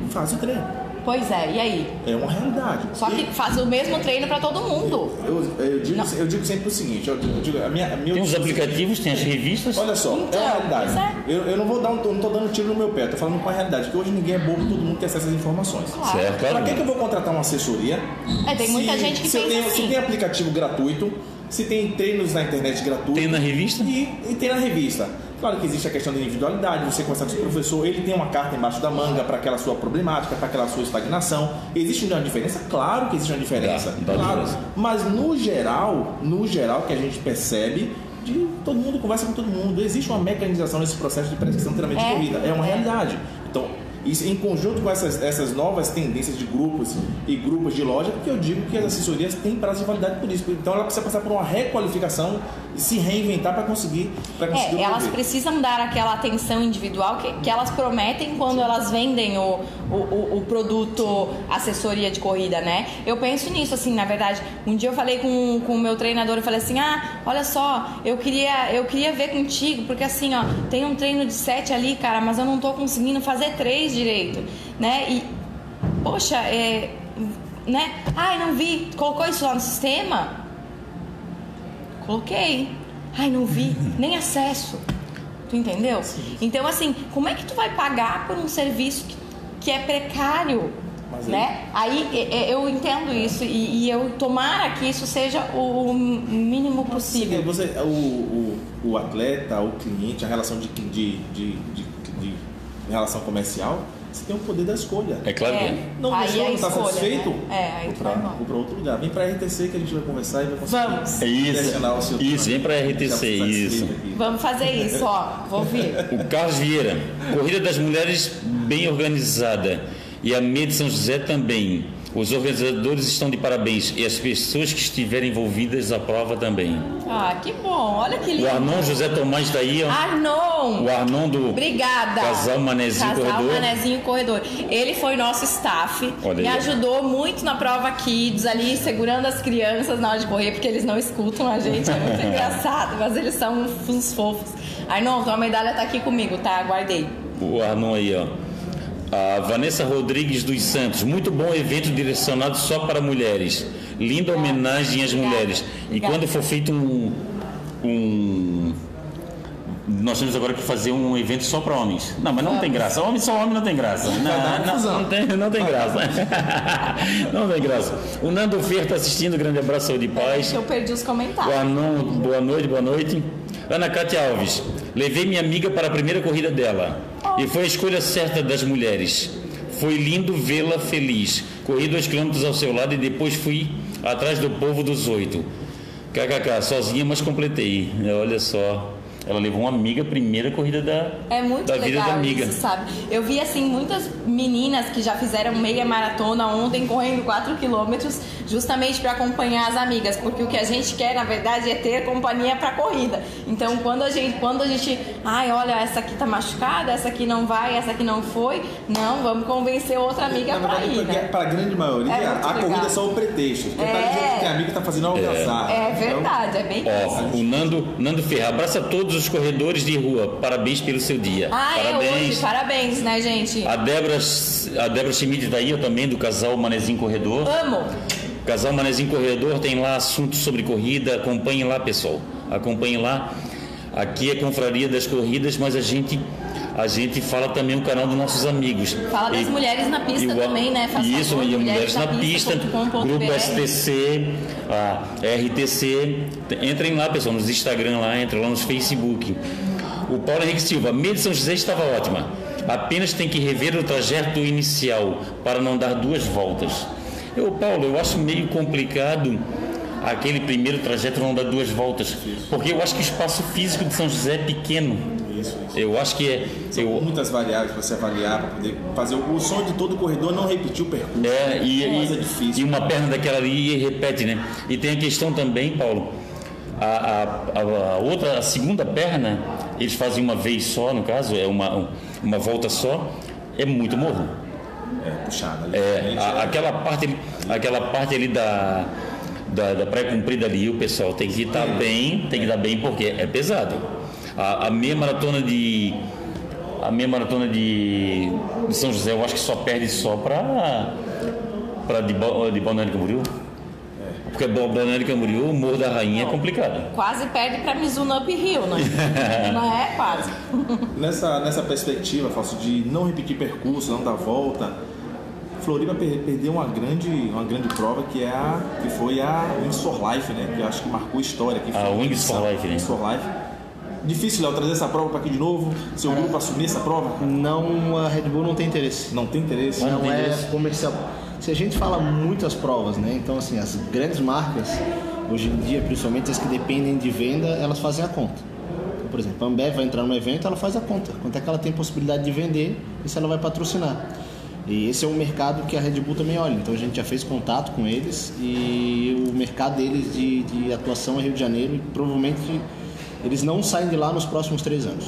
faz o treino. Pois é, e aí? É uma realidade. Só que E faz o mesmo treino pra todo mundo. eu, eu, digo, Não. eu digo sempre o seguinte: eu, digo, a minha, a minha Tem os aplicativos, tem as revistas. Olha só, Então, é uma realidade. pois é. Eu, eu não vou dar um, não tô dando tiro no meu pé, tô falando com a realidade, porque hoje ninguém é bobo, todo mundo tem acesso às informações. Claro. Certo, Pra que, que eu vou contratar uma assessoria? É, tem muita gente que se pensa tenho- assim. Se tem aplicativo gratuito, se tem treinos na internet gratuito. Tem na revista? E, e tem na revista. Claro que existe a questão da individualidade, você conversar com o seu professor, ele tem uma carta embaixo da manga para aquela sua problemática, para aquela sua estagnação. Existe uma diferença? Claro que existe uma diferença. Dá, dá claro. diferença. Mas no geral, no geral que a gente percebe, de todo mundo conversa com todo mundo. Existe uma mecanização nesse processo de prescrição de treinamento É. de corrida. É uma É. realidade. Em conjunto com essas, essas novas tendências de grupos e grupos de loja, que eu digo que as assessorias têm prazo de validade por isso. Então ela precisa passar por uma requalificação e se reinventar para conseguir, para conseguir É, elas precisam dar aquela atenção individual que, que elas prometem quando elas vendem o, o, o- produto assessoria de corrida, né? Eu penso nisso, assim, na verdade. Um dia eu falei com, com o meu treinador, eu falei assim, ah, olha só, eu queria, eu queria ver contigo, porque assim, ó, tem um treino de sete ali, cara, mas eu não tô conseguindo fazer três direito, né? E, poxa, é... Né? Ai, não vi. Colocou isso lá no sistema? Coloquei. Ai, não vi, nem acesso. Tu entendeu? Então, assim, como é que tu vai pagar por um serviço que, que é precário? Mas aí- né? Aí e- e- eu entendo isso e, e eu tomara que isso seja o mínimo Sim, possível. você, o, o, o atleta, o cliente, a relação de, de, de, de relação comercial, você tem o poder da escolha. É claro que É. é. Não Aí gostou, é não está escolha, satisfeito? né? É, aí vou tu pra, vai embora. vou pra outro lugar. Vem pra RTC que a gente vai conversar e vai conseguir Vamos. É isso. direcionar o seu Isso, vem pra treinamento. RTC, isso. Vamos fazer isso, ó. Vou vir. O Carlos Vieira, Corrida das Mulheres bem organizada. E a Meia de São José também. Os organizadores estão de parabéns. E as pessoas que estiverem envolvidas à prova também. Ah, que bom. Olha que O lindo. Arnon José Tomás está aí, ó. Arnon. O Arnon do Obrigada. Casal Manezinho Casal Corredor. Manezinho Corredor. Ele foi nosso staff. Olha me aí, ajudou muito na prova Kids ali, segurando as crianças na hora de correr, porque eles não escutam a gente. É muito engraçado, mas eles são uns fofos. Arnon, tua medalha tá aqui comigo, tá? Guardei. O Arnon aí, ó. A Vanessa Rodrigues dos Santos. Muito bom evento direcionado só para mulheres. Linda homenagem às Obrigada. mulheres. E Obrigada. quando for feito um, um. Nós temos agora que fazer um evento só para homens. Não, mas não tem graça. Homem só homem não tem graça. Não, não, não tem, não tem graça. Não tem graça. O Nando Fer está assistindo. Grande abraço, saúde e paz. Eu perdi os comentários. Arnon, boa noite, boa noite. Ana Cátia Alves, levei minha amiga para a primeira corrida dela. E foi a escolha certa das mulheres. Foi lindo vê-la feliz. Corri dois quilômetros ao seu lado e depois fui atrás do povo dos oito. KKK, sozinha, mas completei. Olha só. Ela levou uma amiga primeira corrida da, É muito da vida da amiga. isso, sabe? Eu vi, assim, muitas meninas que já fizeram meia maratona ontem, correndo 4 quilômetros, justamente para acompanhar as amigas, porque o que a gente quer, na verdade, é ter companhia para corrida. Então, quando a gente, quando a gente, ai, olha, essa aqui tá machucada, essa aqui não vai, essa aqui não foi, não, vamos convencer outra amiga para ir, né? para a grande maioria, É a legal. corrida é só o pretexto. Porque tá É. dizendo que tem amigo que tá fazendo alcançar. É Então, verdade, é bem Ó, o Nando, Nando Ferreira, abraça todos os corredores de rua. Parabéns pelo seu dia. Ah, é hoje, Parabéns. parabéns, né, gente? A Débora, a Débora Schmidt tá aí, eu também, do casal Manezinho Corredor. Amo. Casal Manezinho Corredor tem lá assuntos sobre corrida. Acompanhe lá, pessoal. Acompanhe lá. Aqui é Confraria das Corridas, mas a gente, a gente fala também o canal dos nossos amigos. Fala das E- mulheres na pista também, né? Faz Isso, e Mulheres na Pista, mulheresnapista.com.br. Grupo STC, a RTC. Entrem lá, pessoal, nos Instagram lá, entrem lá nos Facebook. O Paulo Henrique Silva, meia de São José estava ótima. Apenas tem que rever o trajeto inicial para não dar duas voltas. Eu, Paulo, eu acho meio complicado aquele primeiro trajeto não dar duas voltas, porque eu acho que o espaço físico de São José é pequeno. Isso, isso. Eu acho que é. São Eu, muitas variáveis para você avaliar, para poder fazer o o sonho de todo corredor é não repetir o percurso. É, e, e- é difícil. e uma perna daquela ali repete, né? E tem a questão também, Paulo, a, a- a- a outra, a segunda perna, eles fazem uma vez só, no caso, é uma, uma volta só, é muito morro. É, puxada. ali. É, a- é. aquela, parte, ali- aquela parte ali da, da, da pré-comprida ali, o pessoal tem que estar bem, tem que estar bem porque é pesado. A, a meia maratona de. A meia maratona de, de São José, eu acho que só perde só para para de, de Balneário Camboriú. Porque Ba- Balneário Camboriú, o Morro da Rainha é complicado. Quase perde pra Mizuno Uphill, né? Não é? Quase. Nessa, nessa perspectiva, Fausto, de não repetir percurso, não dar volta, Floripa per- perdeu uma grande, uma grande prova que, é a, que foi a Wings for Life, né? Que eu acho que marcou história aqui. A Wings for Life, né? Wings for Life. Difícil, Léo, trazer essa prova para aqui de novo? Seu grupo assumir essa prova? Não, a Red Bull não tem interesse. Não tem interesse? Mas Não tem é interesse. comercial. Se a gente fala muitas provas, né? Então, assim, as grandes marcas, hoje em dia, principalmente as que dependem de venda, elas fazem a conta. Então, por exemplo, a Ambev vai entrar no evento, ela faz a conta. Quanto é que ela tem possibilidade de vender e se ela vai patrocinar. E esse é um mercado que a Red Bull também olha. Então, a gente já fez contato com eles e o mercado deles de, de atuação é Rio de Janeiro e provavelmente eles não saem de lá nos próximos três anos.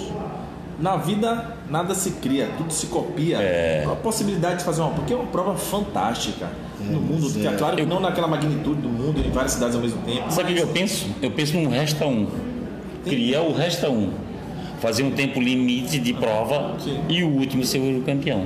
Na vida, nada se cria, tudo se copia. É. A possibilidade de fazer uma. Porque é uma prova fantástica. no mundo, mas é. claro que não naquela magnitude do mundo, em várias cidades ao mesmo tempo. Sabe o que eu penso? Eu penso num resta um. Criar o resta um. Fazer um tempo limite de prova Sim. e o último ser o campeão.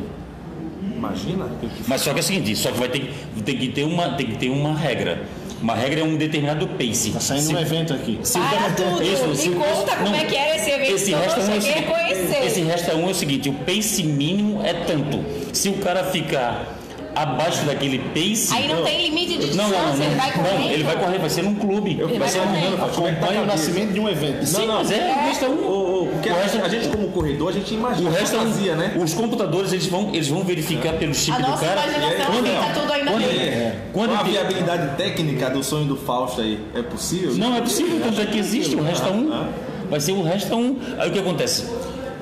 Imagina. Mas só que é o seguinte, só que vai ter, tem que ter uma, tem que ter uma regra. Uma regra é um determinado pace. Tá saindo Se- um evento aqui. Para tudo. Isso, se- Me conta como não, é que era esse evento Esse que eu resta não um é cheguei a seguinte, conhecer. esse resta um é o seguinte, o pace mínimo é tanto. Se o cara ficar abaixo daquele pace. Aí não tem limite de Não, distância, não, não, ele vai não, correndo. ele vai correr, vai ser num clube. Ele vai vai ser é a Acompanha o nascimento de um evento. Sim, mas é, o resta um. Porque O a, resto- gente, a gente, como corredor, a gente O imagina resto é um- fantasia, né? Os computadores eles vão, eles vão verificar pelo chip A do nossa cara. imaginação Quando- aceita tudo ainda quando- bem. É. Quando Qual a tem- viabilidade técnica do sonho do Fausto aí? É possível? Não, é possível, tanto é que existe o resta um. Vai ser o resta um. Aí o que acontece?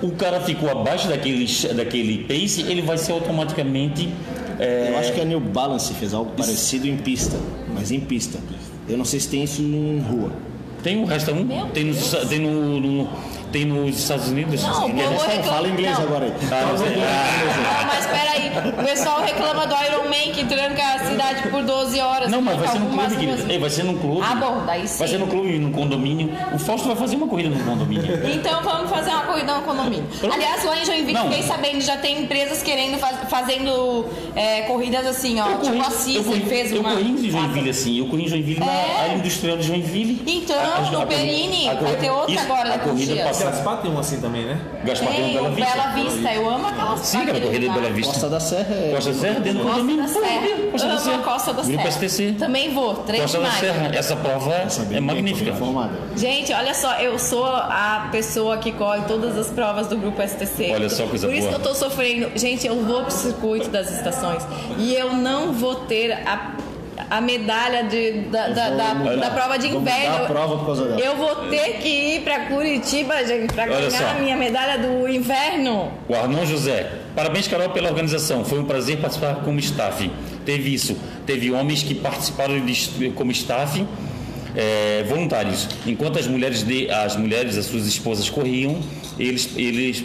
O cara ficou abaixo daquele, daquele pace, ele vai ser automaticamente. É, Eu acho que a New Balance fez algo parecido em pista, mas em pista. Eu não sei se tem isso em rua. Tem o resta um? Tem, nos, tem, no, no- tem nos Estados Unidos? Não, Tem- o povo Fala, reclama- fala inglês não. agora aí. Ah, não sei. Ah, Não, mas peraí, o pessoal reclama do Iron Man que tranca a cidade por 12 horas. Não, mas vai ser no algumas clube, querido. Ei, Vai ser no clube. Ah, bom, daí sim. Vai ser no clube, no condomínio. O Fausto vai fazer uma corrida no condomínio. Então vamos fazer uma corrida no condomínio. Pronto. Aliás, lá em Joinville, Não. fiquei sabendo, já tem empresas querendo, faz- fazendo é, corridas assim, ó. Eu tipo corri, a eu corri, fez eu uma. corri em Joinville, assim. Eu corri em Joinville É. na área industrial de Joinville. Então, A- a- no Perini, vai ter outra agora A daqui uns corrida. Passada. Gaspar tem um assim também, né? Gaspar tem um Bela o Vista. Bela Vista, eu amo aquelas Sim, cara, corrida de Bela Vista. Costa da Serra é. Costa da Serra, dentro do Costa condomínio. da Pô, Serra. Costa da Amo Serra. Costa da Grupo Serra. STC. Também vou, 3 Costa da. Serra. Essa prova é magnífica. Gente, olha só, eu sou a pessoa que corre todas as provas do grupo STC. Olha só, coisa Por isso boa. que eu tô sofrendo. Gente, eu vou pro circuito das estações e eu não vou ter a a medalha de, da, da, da, mudar. da prova de inverno. a prova por causa dela. Eu vou ter que ir pra Curitiba, gente, Olha ganhar só. a minha medalha do inverno. O Arnon José. Parabéns, Carol, pela organização. Foi um prazer participar como staff. Teve isso. Teve homens que participaram de- como staff, eh, voluntários. Enquanto as mulheres, de, as mulheres, as suas esposas corriam, eles, eles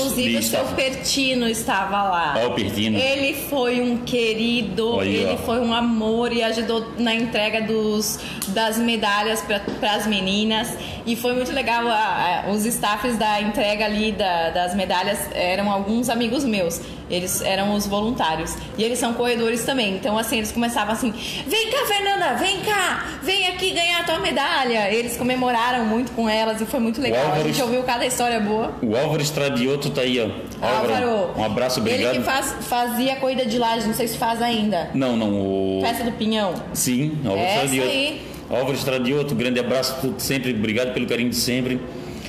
Inclusive o seu. Pertino estava lá. Ah, o Pertino. Ele foi um querido, ele foi um amor e ajudou na entrega dos, das medalhas para as meninas. E foi muito legal. a- a- os staffs da entrega ali da- das medalhas eram alguns amigos meus. Eles eram os voluntários. E eles são corredores também. Então, assim, eles começavam assim: vem cá, Fernanda, vem cá, vem aqui ganhar a tua medalha. Eles comemoraram muito com elas e foi muito legal. A Álvaro- gente ouviu cada história boa. O Álvaro Estradioto tá aí, ó. Álvaro, um abraço, obrigado. Ele que faz, fazia corrida de laje, não sei se faz ainda. Não, não, o... Festa do Pinhão. Sim, Álvaro Essa Estradioto. aí. Álvaro Estradioto, grande abraço tudo sempre, obrigado pelo carinho de sempre.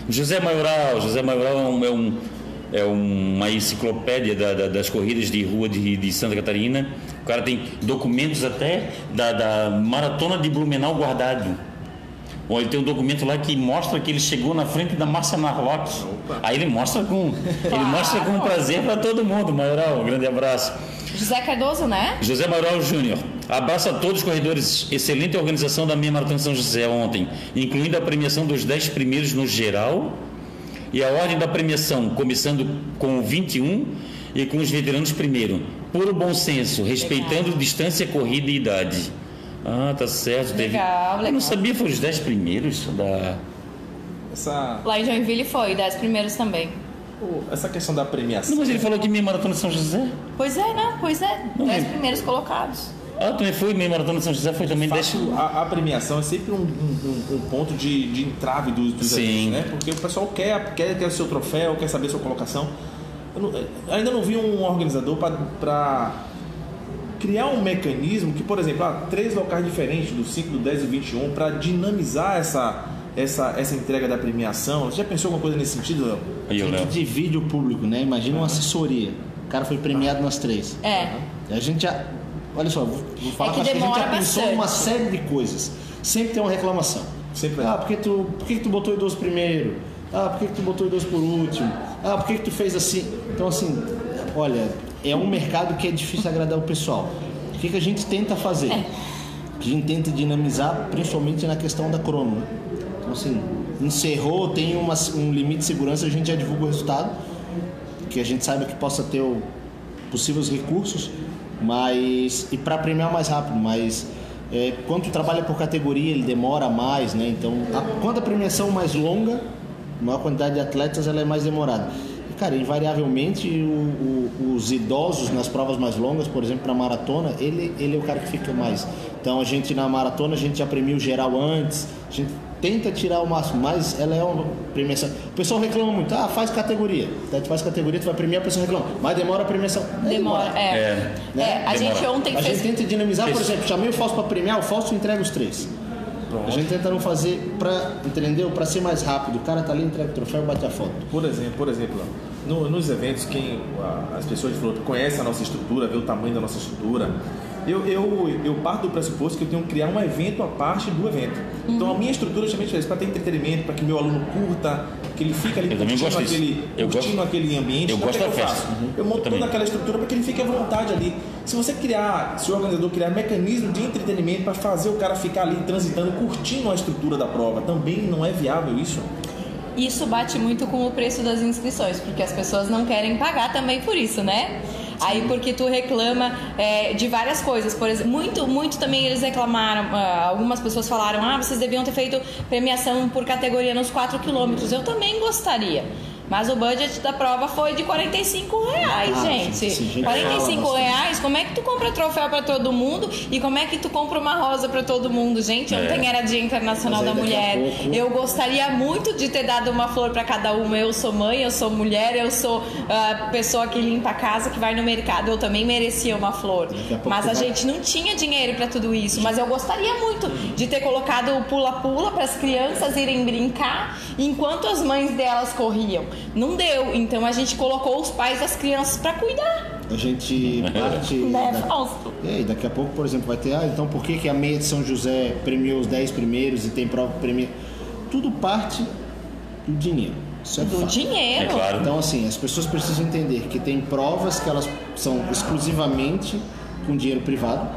José Maioral, José Maioral é, um, é, um- é uma enciclopédia da- da- das corridas de rua de, de Santa Catarina. O cara tem documentos até da, da maratona de Blumenau guardado. Bom, ele tem um documento lá que mostra que ele chegou na frente da Márcia Narlock. Aí ele mostra com, ele mostra com prazer para todo mundo. Maioral, um grande abraço. José Cardoso, né? José Manuel Júnior. Abraço a todos os corredores. Excelente organização da minha Maratona São José ontem, incluindo a premiação dos 10 primeiros no geral e a ordem da premiação, começando com o 21 e com os veteranos primeiro. Puro bom senso, respeitando distância, corrida e idade. Ah, tá certo. teve- Legal, Eu legal. não sabia foi os 10 primeiros da. Essa, Lá em Joinville foi, dez primeiros também. essa questão da premiação. Não, mas ele falou que minha maratona de São José. Pois é, não, pois é. Não, dez mas- primeiros colocados. Ah, também foi minha maratona de São José, foi também 10. Fato, a, a premiação é sempre um, um- um- ponto de, de entrave dos, dos Sim. né? Porque o pessoal quer, quer ter o seu troféu, quer saber a sua colocação. Eu não- eu ainda não vi um organizador para criar um mecanismo que, por exemplo, ah, três locais diferentes, do 5, do 10 e do 21, para dinamizar essa, essa, essa entrega da premiação. Você já pensou alguma coisa nesse sentido, Léo? Gente divide o público, né? Imagina uma assessoria. O cara foi premiado nas três. É. A gente já. Olha só, vou vou falar É que que a gente já pensou bastante. uma série de coisas. Sempre tem uma reclamação. Sempre vai. Ah, por que tu, por que tu botou idoso primeiro? Ah, por que, que tu botou idoso por último? Ah, por que tu fez assim? Então, assim, olha, é um mercado que é difícil agradar o pessoal. O que, que a gente tenta fazer? É. A gente tenta dinamizar, principalmente na questão da crono. Então, assim, encerrou, tem uma- um limite de segurança, a gente já divulga o resultado, que a gente saiba que possa ter o- possíveis recursos, mas e para premiar mais rápido, mas é, quando tu trabalha por categoria ele demora mais, né? Então, a, quando a premiação é mais longa, maior quantidade de atletas ela é mais demorada. Cara, invariavelmente o- o- os idosos nas provas mais longas, por exemplo, para maratona, ele, ele é o cara que fica mais. Então a gente na maratona a gente já premia o geral antes, a gente tenta tirar o máximo, mas ela é uma premiação. O pessoal reclama muito, ah, faz categoria. Então, tu faz categoria, tu vai premiar, a pessoa reclama, mas demora a premiação. Não Demora, é. É. É, a Demora. gente ontem A fez. gente tenta dinamizar, por exemplo, chamei o Fausto para premiar, o Fausto entrega os três. A gente tenta não fazer para, entendeu? Para ser mais rápido. O cara tá ali, entrega o troféu, bate a foto. Por exemplo, por exemplo, no- nos eventos, quem a- as pessoas de Floripa conhecem a nossa estrutura, vê o tamanho da nossa estrutura. Eu, eu, eu parto do pressuposto que eu tenho que criar um evento à parte do evento. Então a minha estrutura é justamente isso, para ter entretenimento, para que meu aluno curta, que ele fique ali Eu curtindo, aquele, Eu curtindo gosto- aquele ambiente. eu Então, o que gosto é que da eu festa. faço? Uhum. Eu monto Eu também. toda aquela estrutura para que ele fique à vontade ali. Se você criar, se o organizador criar mecanismo de entretenimento para fazer o cara ficar ali transitando, curtindo a estrutura da prova, também não é viável isso? Isso bate muito com o preço das inscrições, porque as pessoas não querem pagar também por isso, né? Aí porque tu reclama é, de várias coisas, por exemplo, muito, muito também eles reclamaram, ah, algumas pessoas falaram, ah, vocês deviam ter feito premiação por categoria nos 4 quilômetros. Eu também gostaria. Mas o budget da prova foi de 45 reais, Ah, gente. gente, 45 fala reais, como é que tu compra troféu pra todo mundo e como é que tu compra uma rosa pra todo mundo? Gente, ontem era Dia Internacional da a Mulher. pouco- Eu gostaria muito de ter dado uma flor pra cada uma. Eu sou mãe, eu sou mulher, eu sou ah, pessoa que limpa a casa, que vai no mercado. Eu também merecia uma flor. A Mas a vai- gente não tinha dinheiro pra tudo isso. Mas eu gostaria muito de ter colocado o pula-pula para as crianças irem brincar enquanto as mães delas corriam. Não deu. Então a gente colocou os pais das crianças pra cuidar. A gente parte. Da- Fausto? É, e daqui a pouco, por exemplo, vai ter, ah, então por que, que a meia de São José premiou os 10 primeiros e tem prova que premia? Tudo parte do dinheiro. Isso é Do fato. dinheiro. É claro. Então, assim, as pessoas precisam entender que tem provas que elas são exclusivamente com dinheiro privado.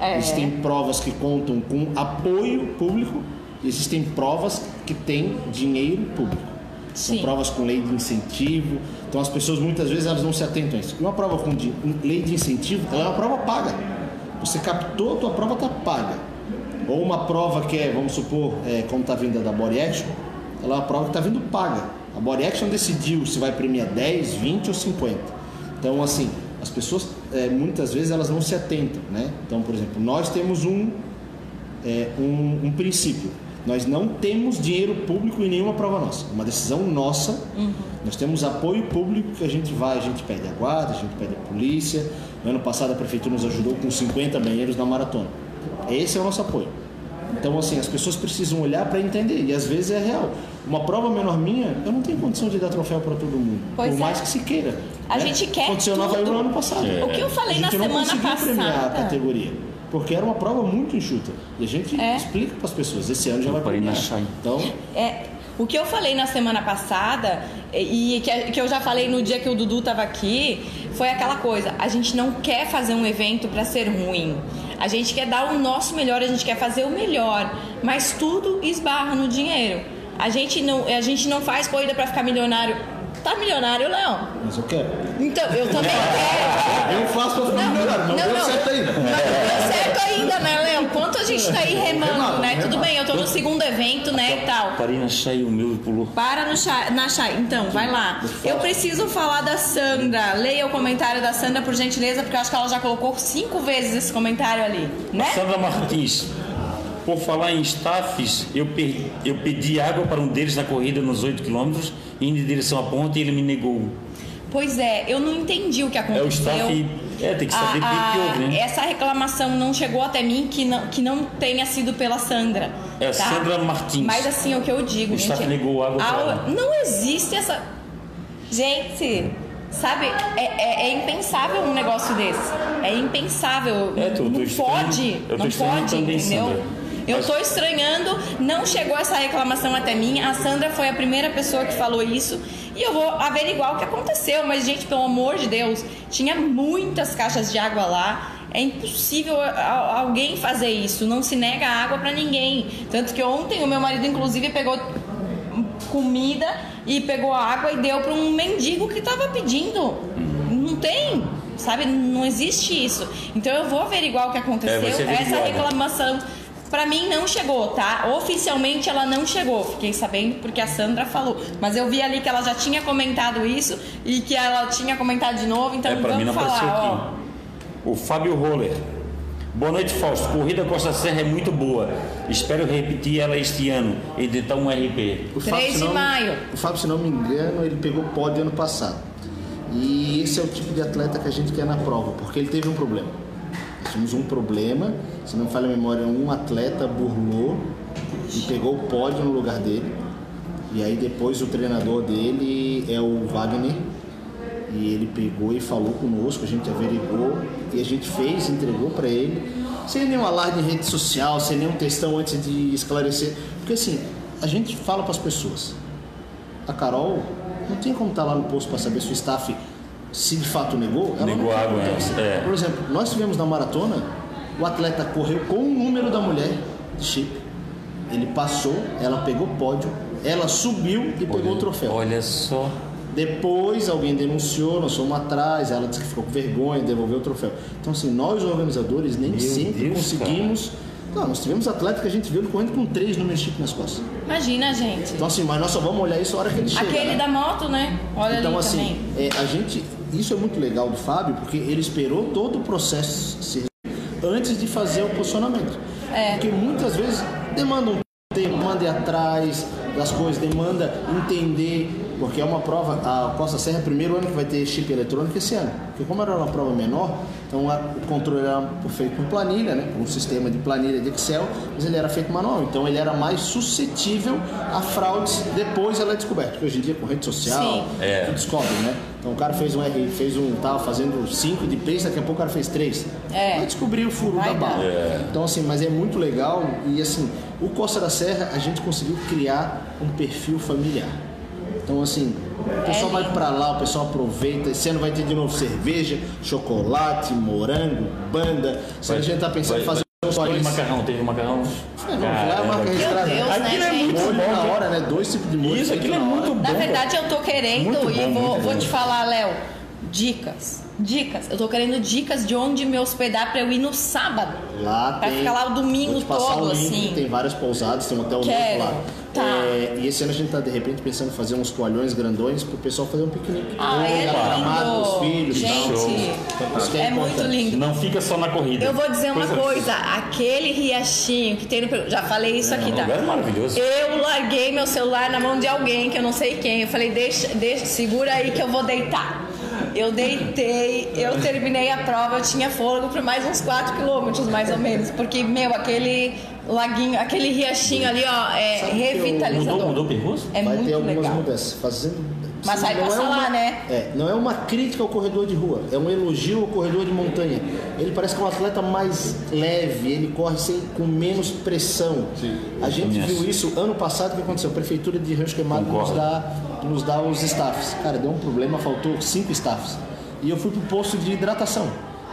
É. Existem provas que contam com apoio público. e Existem provas que têm dinheiro público. São Sim. provas com lei de incentivo. Então, as pessoas muitas vezes elas não se atentam a isso. Uma prova com di- lei de incentivo, ela é uma prova paga. Você captou, a tua prova está paga. Ou uma prova que é, vamos supor, é, como está vindo a da Body Action, ela é uma prova que está vindo paga. A Body Action decidiu se vai premiar 10, 20 ou 50. Então, assim, as pessoas é, muitas vezes elas não se atentam, né? Então, por exemplo, nós temos um, é, um, um princípio. Nós não temos dinheiro público em nenhuma prova nossa. É uma decisão nossa. Nós temos apoio público que a gente vai, a gente pede a guarda, a gente pede a polícia. No ano passado a prefeitura nos ajudou com 50 banheiros na maratona. Esse é o nosso apoio. Então, assim, as pessoas precisam olhar para entender. E às vezes é real. Uma prova menor minha, eu não tenho condição de dar troféu para todo mundo. Pois por é. mais que se queira. A né? gente quer Aconteceu no Havaí tudo. no ano passado. É. O que eu falei a na gente não semana conseguiu premiar a passada. categoria. Porque era uma prova muito enxuta. E a gente É. explica para as pessoas. Esse ano já vai premiar. Então, É, o que eu falei na semana passada e que, que eu já falei no dia que o Dudu tava aqui foi aquela coisa: a gente não quer fazer um evento para ser ruim. A gente quer dar o nosso melhor, a gente quer fazer o melhor, mas tudo esbarra no dinheiro. A gente não, a gente não faz corrida para ficar milionário. Tá milionário, não. mas eu quero. Então, eu também quero. Eu faço para ficar Não, melhor. Não, não, deu não. certo ainda. Não deu certo ainda, né, Léo? Quanto a gente tá aí remando, Remando, né? Tudo remando. bem, eu tô no segundo evento, né, e tal. Parei na Chay, o meu pulou. Para no chá, na chá. Então, vai lá. Eu preciso falar da Sandra. Leia o comentário da Sandra, por gentileza, porque eu acho que ela já colocou cinco vezes esse comentário ali, né? Sandra Martins. Por falar em staffs, eu, per- eu pedi água para um deles na corrida nos 8 quilômetros, indo em direção à ponte e ele me negou. Pois é, eu não entendi o que É aconteceu. o staff. É, tem que saber o que A- que a- houve, né? Essa reclamação não chegou até mim que não, que não tenha sido pela Sandra. É a tá? Sandra Martins. Mas assim, o que eu digo, O gente. staff negou água a- ela. Não existe essa. Gente, sabe, é, é- é impensável um negócio desse. É impensável. É, tô- tô não estranhando- pode. tô não pode, entendeu? Sandra. Eu tô estranhando, não chegou essa reclamação até mim. A Sandra foi a primeira pessoa que falou isso. E eu vou averiguar o que aconteceu. Mas, gente, pelo amor de Deus, tinha muitas caixas de água lá. É impossível alguém fazer isso. Não se nega água pra ninguém. Tanto que ontem o meu marido, inclusive, pegou comida e pegou água e deu pra um mendigo que tava pedindo. Não tem. Sabe, não existe isso. Então eu vou averiguar o que aconteceu. É, Essa reclamação pra mim não chegou, tá? Oficialmente ela não chegou. Fiquei sabendo porque a Sandra falou. Mas eu vi ali que ela já tinha comentado isso e que ela tinha comentado de novo. Então É, pra mim vamos não apareceu falar, ó. O Fábio Roller. Boa noite, Fausto. Corrida Costa Serra é muito boa. Espero repetir ela este ano e tentar um RP. O 3 de não- maio. O Fábio, se não me engano, ele pegou pódio ano passado. E esse é o tipo de atleta que a gente quer na prova, porque ele teve um problema. Tínhamos um problema, se não falha a memória, um atleta burlou e pegou o pódio no lugar dele. E aí depois o treinador dele é o Wagner. E ele pegou e falou conosco, a gente averigou e a gente fez, entregou para ele, sem nenhum alarde em rede social, sem nenhum textão antes de esclarecer. Porque assim, a gente fala para as pessoas. A Carol não tem como estar lá no posto para saber se o staff se de fato negou. Ela Negou não água, é. Por exemplo, nós tivemos na maratona, o atleta correu com o número da mulher de chip. Ele passou, ela pegou pódio, ela subiu e pegou o troféu. Olha só. Depois alguém denunciou, nós fomos atrás, ela disse que ficou com vergonha, devolveu o troféu. Então, assim, nós organizadores nem Meu sempre Deus, conseguimos. Não, nós tivemos atleta que a gente viu ele correndo com três números de chip nas costas. Imagina, gente. Então, assim, mas nós só vamos olhar isso a hora que ele chega. Aquele né? da moto, né? Olha Então, ali assim, também. é, a gente. Isso é muito legal do Fábio, porque ele esperou todo o processo se antes de fazer o posicionamento. É. Porque muitas vezes demanda um tempo, manda ir atrás, das coisas, demanda entender, porque é uma prova, a Costa Serra é o primeiro ano que vai ter chip eletrônico esse ano. Porque como era uma prova menor, então a- o controle era feito com planilha, né? com um sistema de planilha de Excel, mas ele era feito manual, então ele era mais suscetível a fraudes depois ela é descoberta. Porque hoje em dia com rede social, Sim. É. tu descobre, né? Então o cara fez um R, fez um, tava fazendo 5 de pace, daqui a pouco o cara fez 3. É. Vai descobrir o furo Vai da bala. dar. Então, assim, mas é muito legal e, assim, o Costa da Serra a gente conseguiu criar um perfil familiar. Então, assim, o pessoal É vai pra lá, o pessoal aproveita. Esse ano vai ter de novo cerveja, chocolate, morango, banda. Se a gente tá pensando em vai- fazer uns Teve olhos. macarrão, teve macarrão. É, não, lá é Caramba, marca que- registrada. Deus, né, Aquilo é gente? muito bom. na hora, né? Dois tipos de molho. Isso, aquilo é na hora. muito bom. Na verdade, eu tô querendo Muito e bom, vou, vou bom. te falar, Léo. Dicas. Dicas. Eu tô querendo dicas de onde me hospedar pra eu ir no sábado. Lá Pra tem. ficar lá o domingo vou te passar todo, o link, assim. Tem várias pousadas, tem um hotel Quero. novo lá. Tá. É, e esse ano a gente tá de repente pensando em fazer uns toalhões grandões pro pessoal fazer um piquenique. Ah, é gramado, os lindo. filhos tal. Gente, Isso que é muito lindo. Não fica só na corrida. Eu vou dizer uma Coisa- coisa, aquele riachinho que tem no. Já falei isso aqui, o tá? lugar é maravilhoso. Eu larguei meu celular na mão de alguém que eu não sei quem. Eu falei, deixa, deixa, segura aí que eu vou deitar. Eu deitei, eu terminei a prova, eu tinha fôlego por mais uns 4 quilômetros, mais ou menos. Porque, meu, aquele laguinho, aquele riachinho ali, ó, é Sabe eu- revitalizador. Mudou, mudou o percurso? É vai muito ter algumas legal. mudanças. Fazendo, Mas vai não passar uma, lá, né? É, não é uma crítica ao corredor de rua, é um elogio ao corredor de montanha. Ele parece que é um atleta mais leve, ele corre sem, com menos pressão. A gente Conheço. viu isso ano passado, o que aconteceu? A prefeitura de Rancho Queimado nos dá, nos dá os staffs. Cara, deu um problema, faltou cinco staffs. E eu fui pro posto de hidratação.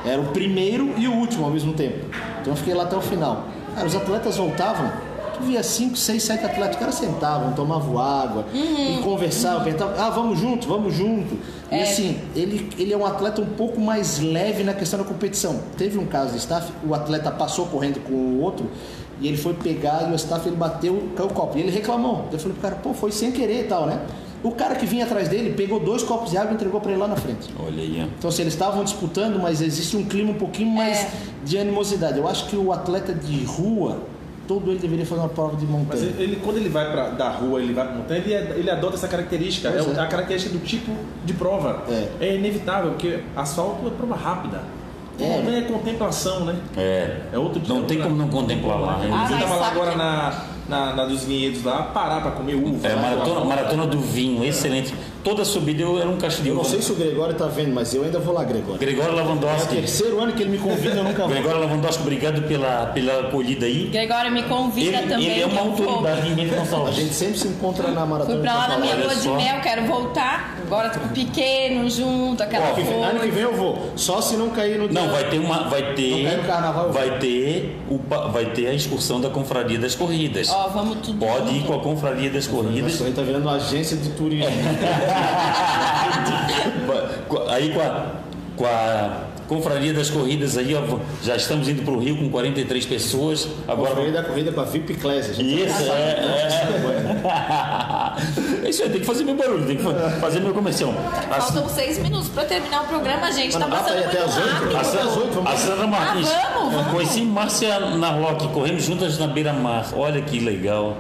Era o primeiro e o último ao mesmo tempo. Então eu fiquei lá até o final. Cara, os atletas voltavam, tu via cinco, seis, sete atletas, os caras sentavam, tomavam água e conversavam, perguntavam, ah, vamos junto, vamos junto. E assim, ele, ele é um atleta um pouco mais leve na questão da competição. Teve um caso de staff, o atleta passou correndo com o outro e ele foi pegar e o staff ele bateu, caiu o copo. E ele reclamou. Eu falei pro cara, pô, foi sem querer e tal, né? O cara que vinha atrás dele pegou dois copos de água e entregou para ele lá na frente. Olha aí. ó. Então, se eles estavam disputando, mas existe um clima um pouquinho mais É. de animosidade. Eu acho que o atleta de rua, todo ele deveria fazer uma prova de Mas montanha. ele, ele- quando ele vai pra, da rua, ele vai pra montanha, ele, ele adota essa característica. É, é. a característica do tipo de prova. É. inevitável, porque asfalto é prova rápida. É. Montanha é contemplação, né? É. É outro tipo Não tem como não contemplar lá. né? Ah, Você mas tava lá agora que- na, na, na dos vinhedos lá, parar pra comer uva. É, lá, maratona, uma- maratona do vinho, excelente. Toda subida eu era um cacho de Eu não uva. sei se o Gregório tá vendo, mas eu ainda vou lá, Gregório. Gregório É o Lavandowski. terceiro ano que ele me convida, eu nunca vou. Gregório Lavandowski, obrigado pela, pela acolhida aí. Gregório me convida Ele, também. ele é uma autoridade em Bento A Gonçalves. gente sempre se encontra na maratona. Fui pra lá na minha lua de mel, quero voltar. Agora tô com pequeno junto, aquela Ano que vem- Ano que coisa. vem eu vou. Só se não cair no dia. Não, vai ter uma. Vai Não ter. no carnaval, eu vou. Vai ter, o, pa- vai ter a excursão da Confraria das Corridas. Ó, vamos tudo Pode ir junto. com a Confraria das Corridas. Isso aí tá virando uma agência de turismo. aí com a, com a Confraria das Corridas aí, ó, já estamos indo para o Rio com 43 pessoas. Agora veio da corrida com a VIP Class. A gente Isso, é, é. É isso aí, tem que fazer meu barulho, tem que fa- fazer meu comercial. Assim, Faltam seis minutos pra terminar o programa, gente. Tá pra passando até muito às oito? rápido. A Vamos às oito, Sandra, vamos a Sandra Martins. Ah, vamos, vamos. Conheci Márcia Narlock, corremos juntas na beira-mar. Olha que legal.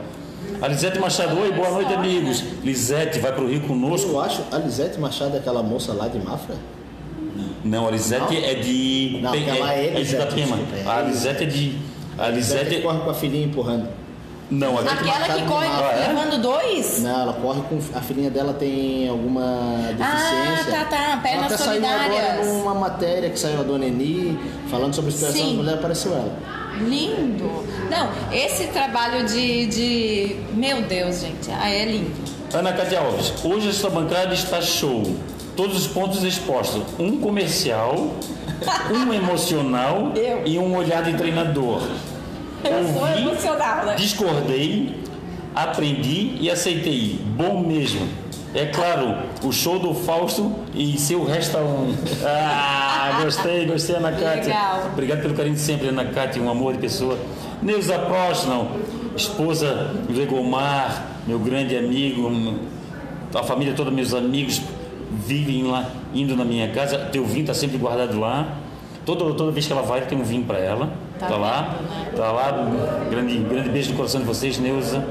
A Lisete Machado, oi, boa noite, amigos. Lisete, vai pro Rio conosco? Eu acho a Lisete Machado é aquela moça lá de Mafra. Não, a Lisete é de. Não, aquela é é Lisete, desculpa, é A Lisete é de. A Lisete corre com a filhinha empurrando. Não, a Aquela que corre mapa, é? levando dois? Não, ela corre com. A filhinha dela tem alguma deficiência. Ah, tá, tá. Ela Pernas até saiu agora solidárias. numa matéria que saiu a Dona Eni, falando sobre a situação Sim. das mulheres, apareceu ela. Lindo. Não, esse trabalho de, de... Meu Deus, gente. Ah, é lindo. Ana Cátia Alves, hoje esta bancada está show. Todos os pontos expostos. Um comercial, um emocional Eu. e um olhar de treinador. Eu sou Ouvi, emocionada. né? Discordei, aprendi e aceitei. Bom mesmo. É claro, o show do Fausto e seu resta um. Ah, gostei, gostei, Ana Cátia. Legal. Obrigado pelo carinho de sempre, Ana Cátia, um amor de pessoa. Neuza Prostnal, esposa do Egomar, meu grande amigo, a família toda, meus amigos vivem lá, indo na minha casa. Teu vinho está sempre guardado lá. Toda, toda vez que ela vai, tem um vinho para ela. Tá Tá, lá, né? tá lá. Grande, grande beijo no coração de vocês, Neuza.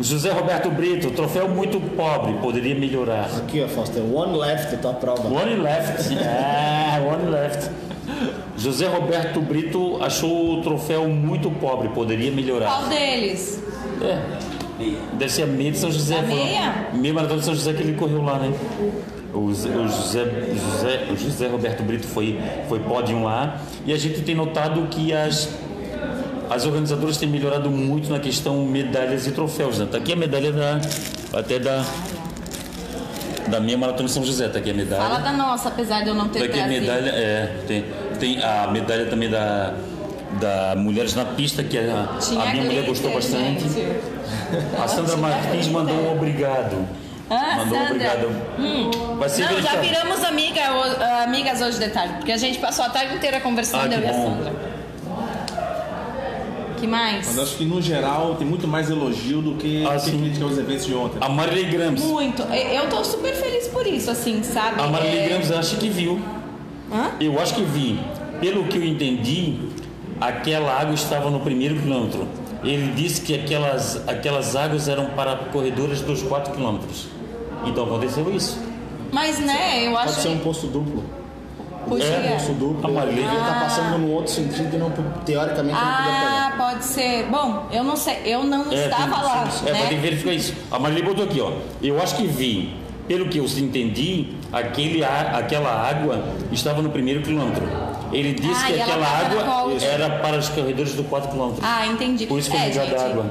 José Roberto Brito, troféu muito pobre, poderia melhorar. Aqui, ó, Foster, one left, tua prova. One left. Ah, one left. José Roberto Brito achou o troféu muito pobre, poderia melhorar. Qual deles? É. Deve ser a meia de São José. A meia? Meia maratona de São José que ele correu lá, né? O, Zé- o José, José, o José Roberto Brito foi, foi pódio lá. E a gente tem notado que as, as organizadoras têm melhorado muito na questão medalhas e troféus. Né? Tá aqui a medalha da, até da, da meia maratona São José. Tá aqui a medalha. Fala da nossa, apesar de eu não ter Daqui a trazido. medalha, é, tem, tem a medalha também da, da Mulheres na Pista, que a, a minha mulher glitter, gostou bastante. gente. A Sandra Martins mandou um obrigado. Ah, mandou um Sandra. obrigado. Vai ser Não, já viramos amiga, ho- amigas hoje de tarde, porque a gente passou a tarde inteira conversando, Ah, que eu e a. Sandra. que mais? Mas acho que no geral tem muito mais elogio do que, Ah, do que sim. crítica aos eventos de ontem. A Marilei Grams. Muito. Eu tô super feliz por isso, assim, sabe? A Marilei É- Grams acho que viu. Hã? Eu acho que vi. Pelo que eu entendi, aquela água estava no primeiro quilômetro. Ele disse que aquelas, aquelas águas eram para corredores dos 4 quilômetros. Então aconteceu isso. Mas, né, eu Pode acho ser um que posto duplo. podia. É, Posto duplo. A Marilei- Ele tá passando no outro sentido e não, teoricamente não podia Ah, pegar. pode ser. Bom, eu não sei, eu não É, estava tem- lá, É, que né? verificar isso. A Marilei botou aqui, ó. Eu acho que vi. Pelo que eu entendi, aquele, a- aquela água estava no primeiro quilômetro. Ele disse Ah, que ela aquela água era para os corredores do 4 quilômetros. Ah, entendi. Por isso foi é, gente, a água.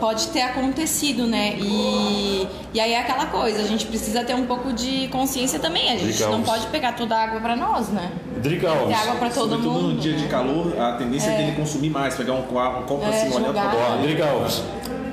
Pode ter acontecido, né? E, e aí é aquela coisa, a gente precisa ter um pouco de consciência também. A gente Drica não Alves. pode pegar toda a água pra nós, né? Drica Ter Alves. água pra todo Sobretudo mundo. no dia de né? calor, a tendência é, dele consumir mais, pegar um, qua- um copo É, assim, Ó, fora. Drica Alves.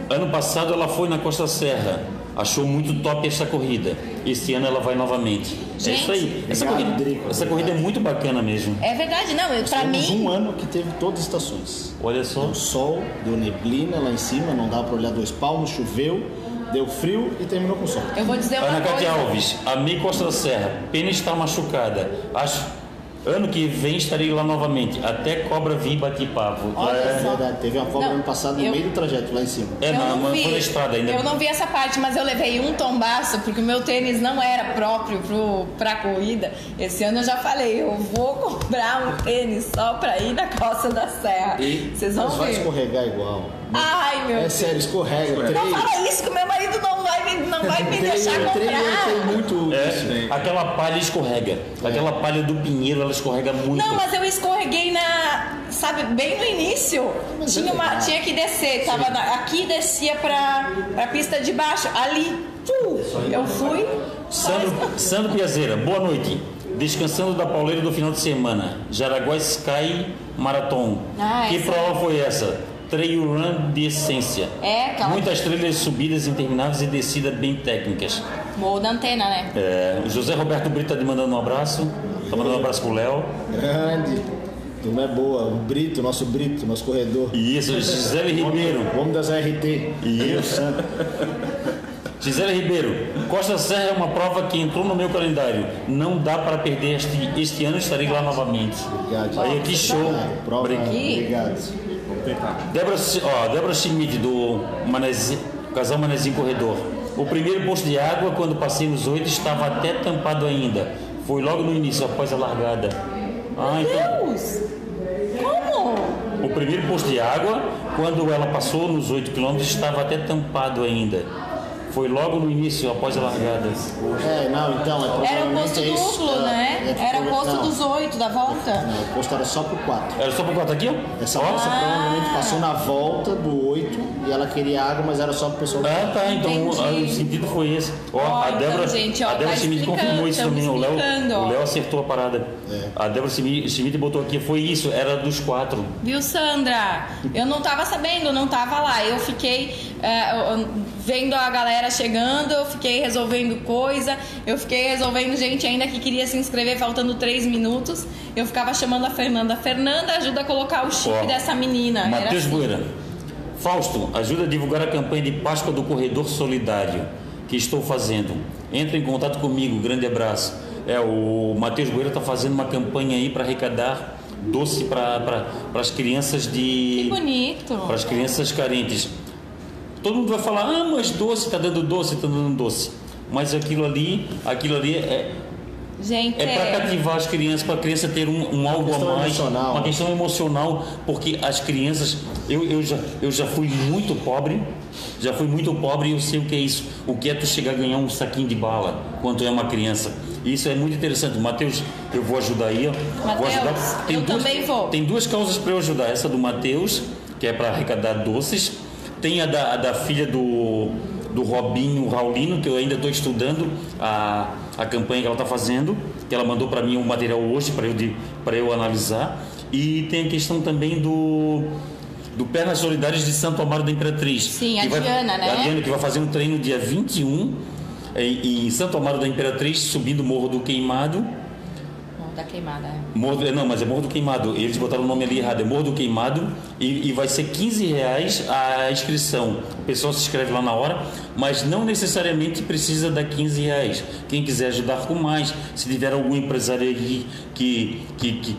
Ano passado ela foi na Costa Serra. Achou muito top essa corrida. Esse ano ela vai novamente. é Gente. isso aí. Essa, Obrigado, corrida, essa corrida é muito bacana mesmo. É verdade, não, eu, pra Temos mim. um ano que teve todas as estações. Olha só. Deu sol, deu neblina lá em cima, não dava pra olhar dois palmos, choveu, deu frio e terminou com sol. Eu vou dizer uma Ana Cátia coisa. Alves, a Mei Costa Serra, pena está machucada. Acho. Ano que vem estarei lá novamente. Até cobra vir e bati papo. Olha É só. verdade, teve uma cobra Não, ano passado no eu- meio do trajeto lá em cima. É, eu na, não na, vi, foi na estrada ainda. Eu não vi essa parte, mas eu levei um tombaço porque o meu tênis não era próprio pro, pra corrida. Esse ano eu já falei, eu vou comprar um tênis só pra ir na Costa da Serra. E Vocês vão mas vai ver. escorregar igual. Ai, meu É Deus. sério, escorrega. Não Três, fala isso que o meu marido não vai me, não vai me deixar três tem comprar. muito É, né? aquela palha escorrega. Aquela palha do pinheiro, ela escorrega muito. Não, mas eu escorreguei na. Sabe, bem no início. Mas Tinha, é uma, tinha que descer. Tava na- aqui descia pra, pra pista de baixo. Ali. tu, eu fui. Sandro. Sandro Piazeira, boa noite. Descansando da pauleira do final de semana. Jaraguá Sky Marathon. Ah, que prova foi essa? Trail Run de essência. É, aquela. Muitas trilhas, subidas intermináveis e descidas bem técnicas. Morro da antena, né? É, o José Roberto Brito está te mandando um abraço. Está mandando um abraço pro Léo. Grande. Turma é boa. O Brito, nosso Brito, nosso corredor. Isso, Gisele Ribeiro. O homem das RT. Santo. Gisele Ribeiro, Costa Serra é uma prova que entrou no meu calendário. Não dá para perder este, este ano, estarei lá novamente. Obrigado. Aí, que show. Prova, Obrigado. obrigado. Débora, ó, Débora Schmidt, do Casal Manezinho Corredor. O primeiro posto de água, quando passei nos oito, estava até tampado ainda. Foi logo no início, após a largada. Ah, então. Deus! Como? O primeiro posto de água, quando ela passou nos 8 quilômetros, estava até tampado ainda. Foi logo no início, após a largada. É, não, então, é Era o posto é isso. duplo, É, né? é, Era o posto não, dos oito da volta. Não, o posto era só pro 4. Era só por quatro aqui, ó? Essa Ó. moça provavelmente passou na volta do 8 e ela queria água, mas era só pro pessoal do Ah, tá, então Entendi. ah, o sentido foi esse. Ó, Ó, a então, Débora, gente, ó, a Débora tá explicando, confirmou isso também. O Léo, o Léo acertou a parada. A Débora Schmidt Schmidt botou aqui, foi isso, era dos quatro. Viu, Sandra? Eu não tava sabendo, não tava lá. Eu fiquei é, eu- vendo a galera chegando, eu fiquei resolvendo coisa, eu fiquei resolvendo gente ainda que queria se inscrever faltando três minutos. Eu ficava chamando a Fernanda. Fernanda, ajuda a colocar o chip Ó, dessa menina. Matheus assim. Bueira. Fausto, ajuda a divulgar a campanha de Páscoa do Corredor Solidário que estou fazendo. Entre em contato comigo, grande abraço. É, o Matheus Bueira está fazendo uma campanha aí para arrecadar doce para as crianças Que de. bonito. para as crianças carentes. Todo mundo vai falar, ah, mas doce, tá dando doce, tá dando doce. Mas aquilo ali, aquilo ali é, Gente, é para cativar as crianças, para a criança ter um, um algo a questão mais, emocional. uma questão emocional, porque as crianças, eu, eu, já, eu já fui muito pobre, já fui muito pobre e eu sei o que é isso, o que é tu chegar a ganhar um saquinho de bala quando é uma criança. Isso é muito interessante. Matheus, eu vou ajudar aí, ó. vou Mateus, ajudar. eu duas, também vou. Tem duas causas para eu ajudar. Essa do Matheus, que é para arrecadar doces. Tem a da, a da filha do, do Robinho Raulino, que eu ainda estou estudando a, a campanha que ela está fazendo, que ela mandou para mim um material hoje para eu, de- eu analisar. E tem a questão também do, do Pernas Solidárias de Santo Amaro da Imperatriz. Sim, a vai- Diana, né? A Diana que vai fazer um treino dia 21 em, em Santo Amaro da Imperatriz, subindo o Morro do Queimado. Tá queimada. é. Morro, do- não, mas é Morro do Queimado. Eles botaram o nome ali errado. É Morro do Queimado e, e vai ser 15 reais a inscrição. O pessoal se inscreve lá na hora, mas não necessariamente precisa dar 15 reais. Quem quiser ajudar com mais, se tiver algum empresário aí que, que, que,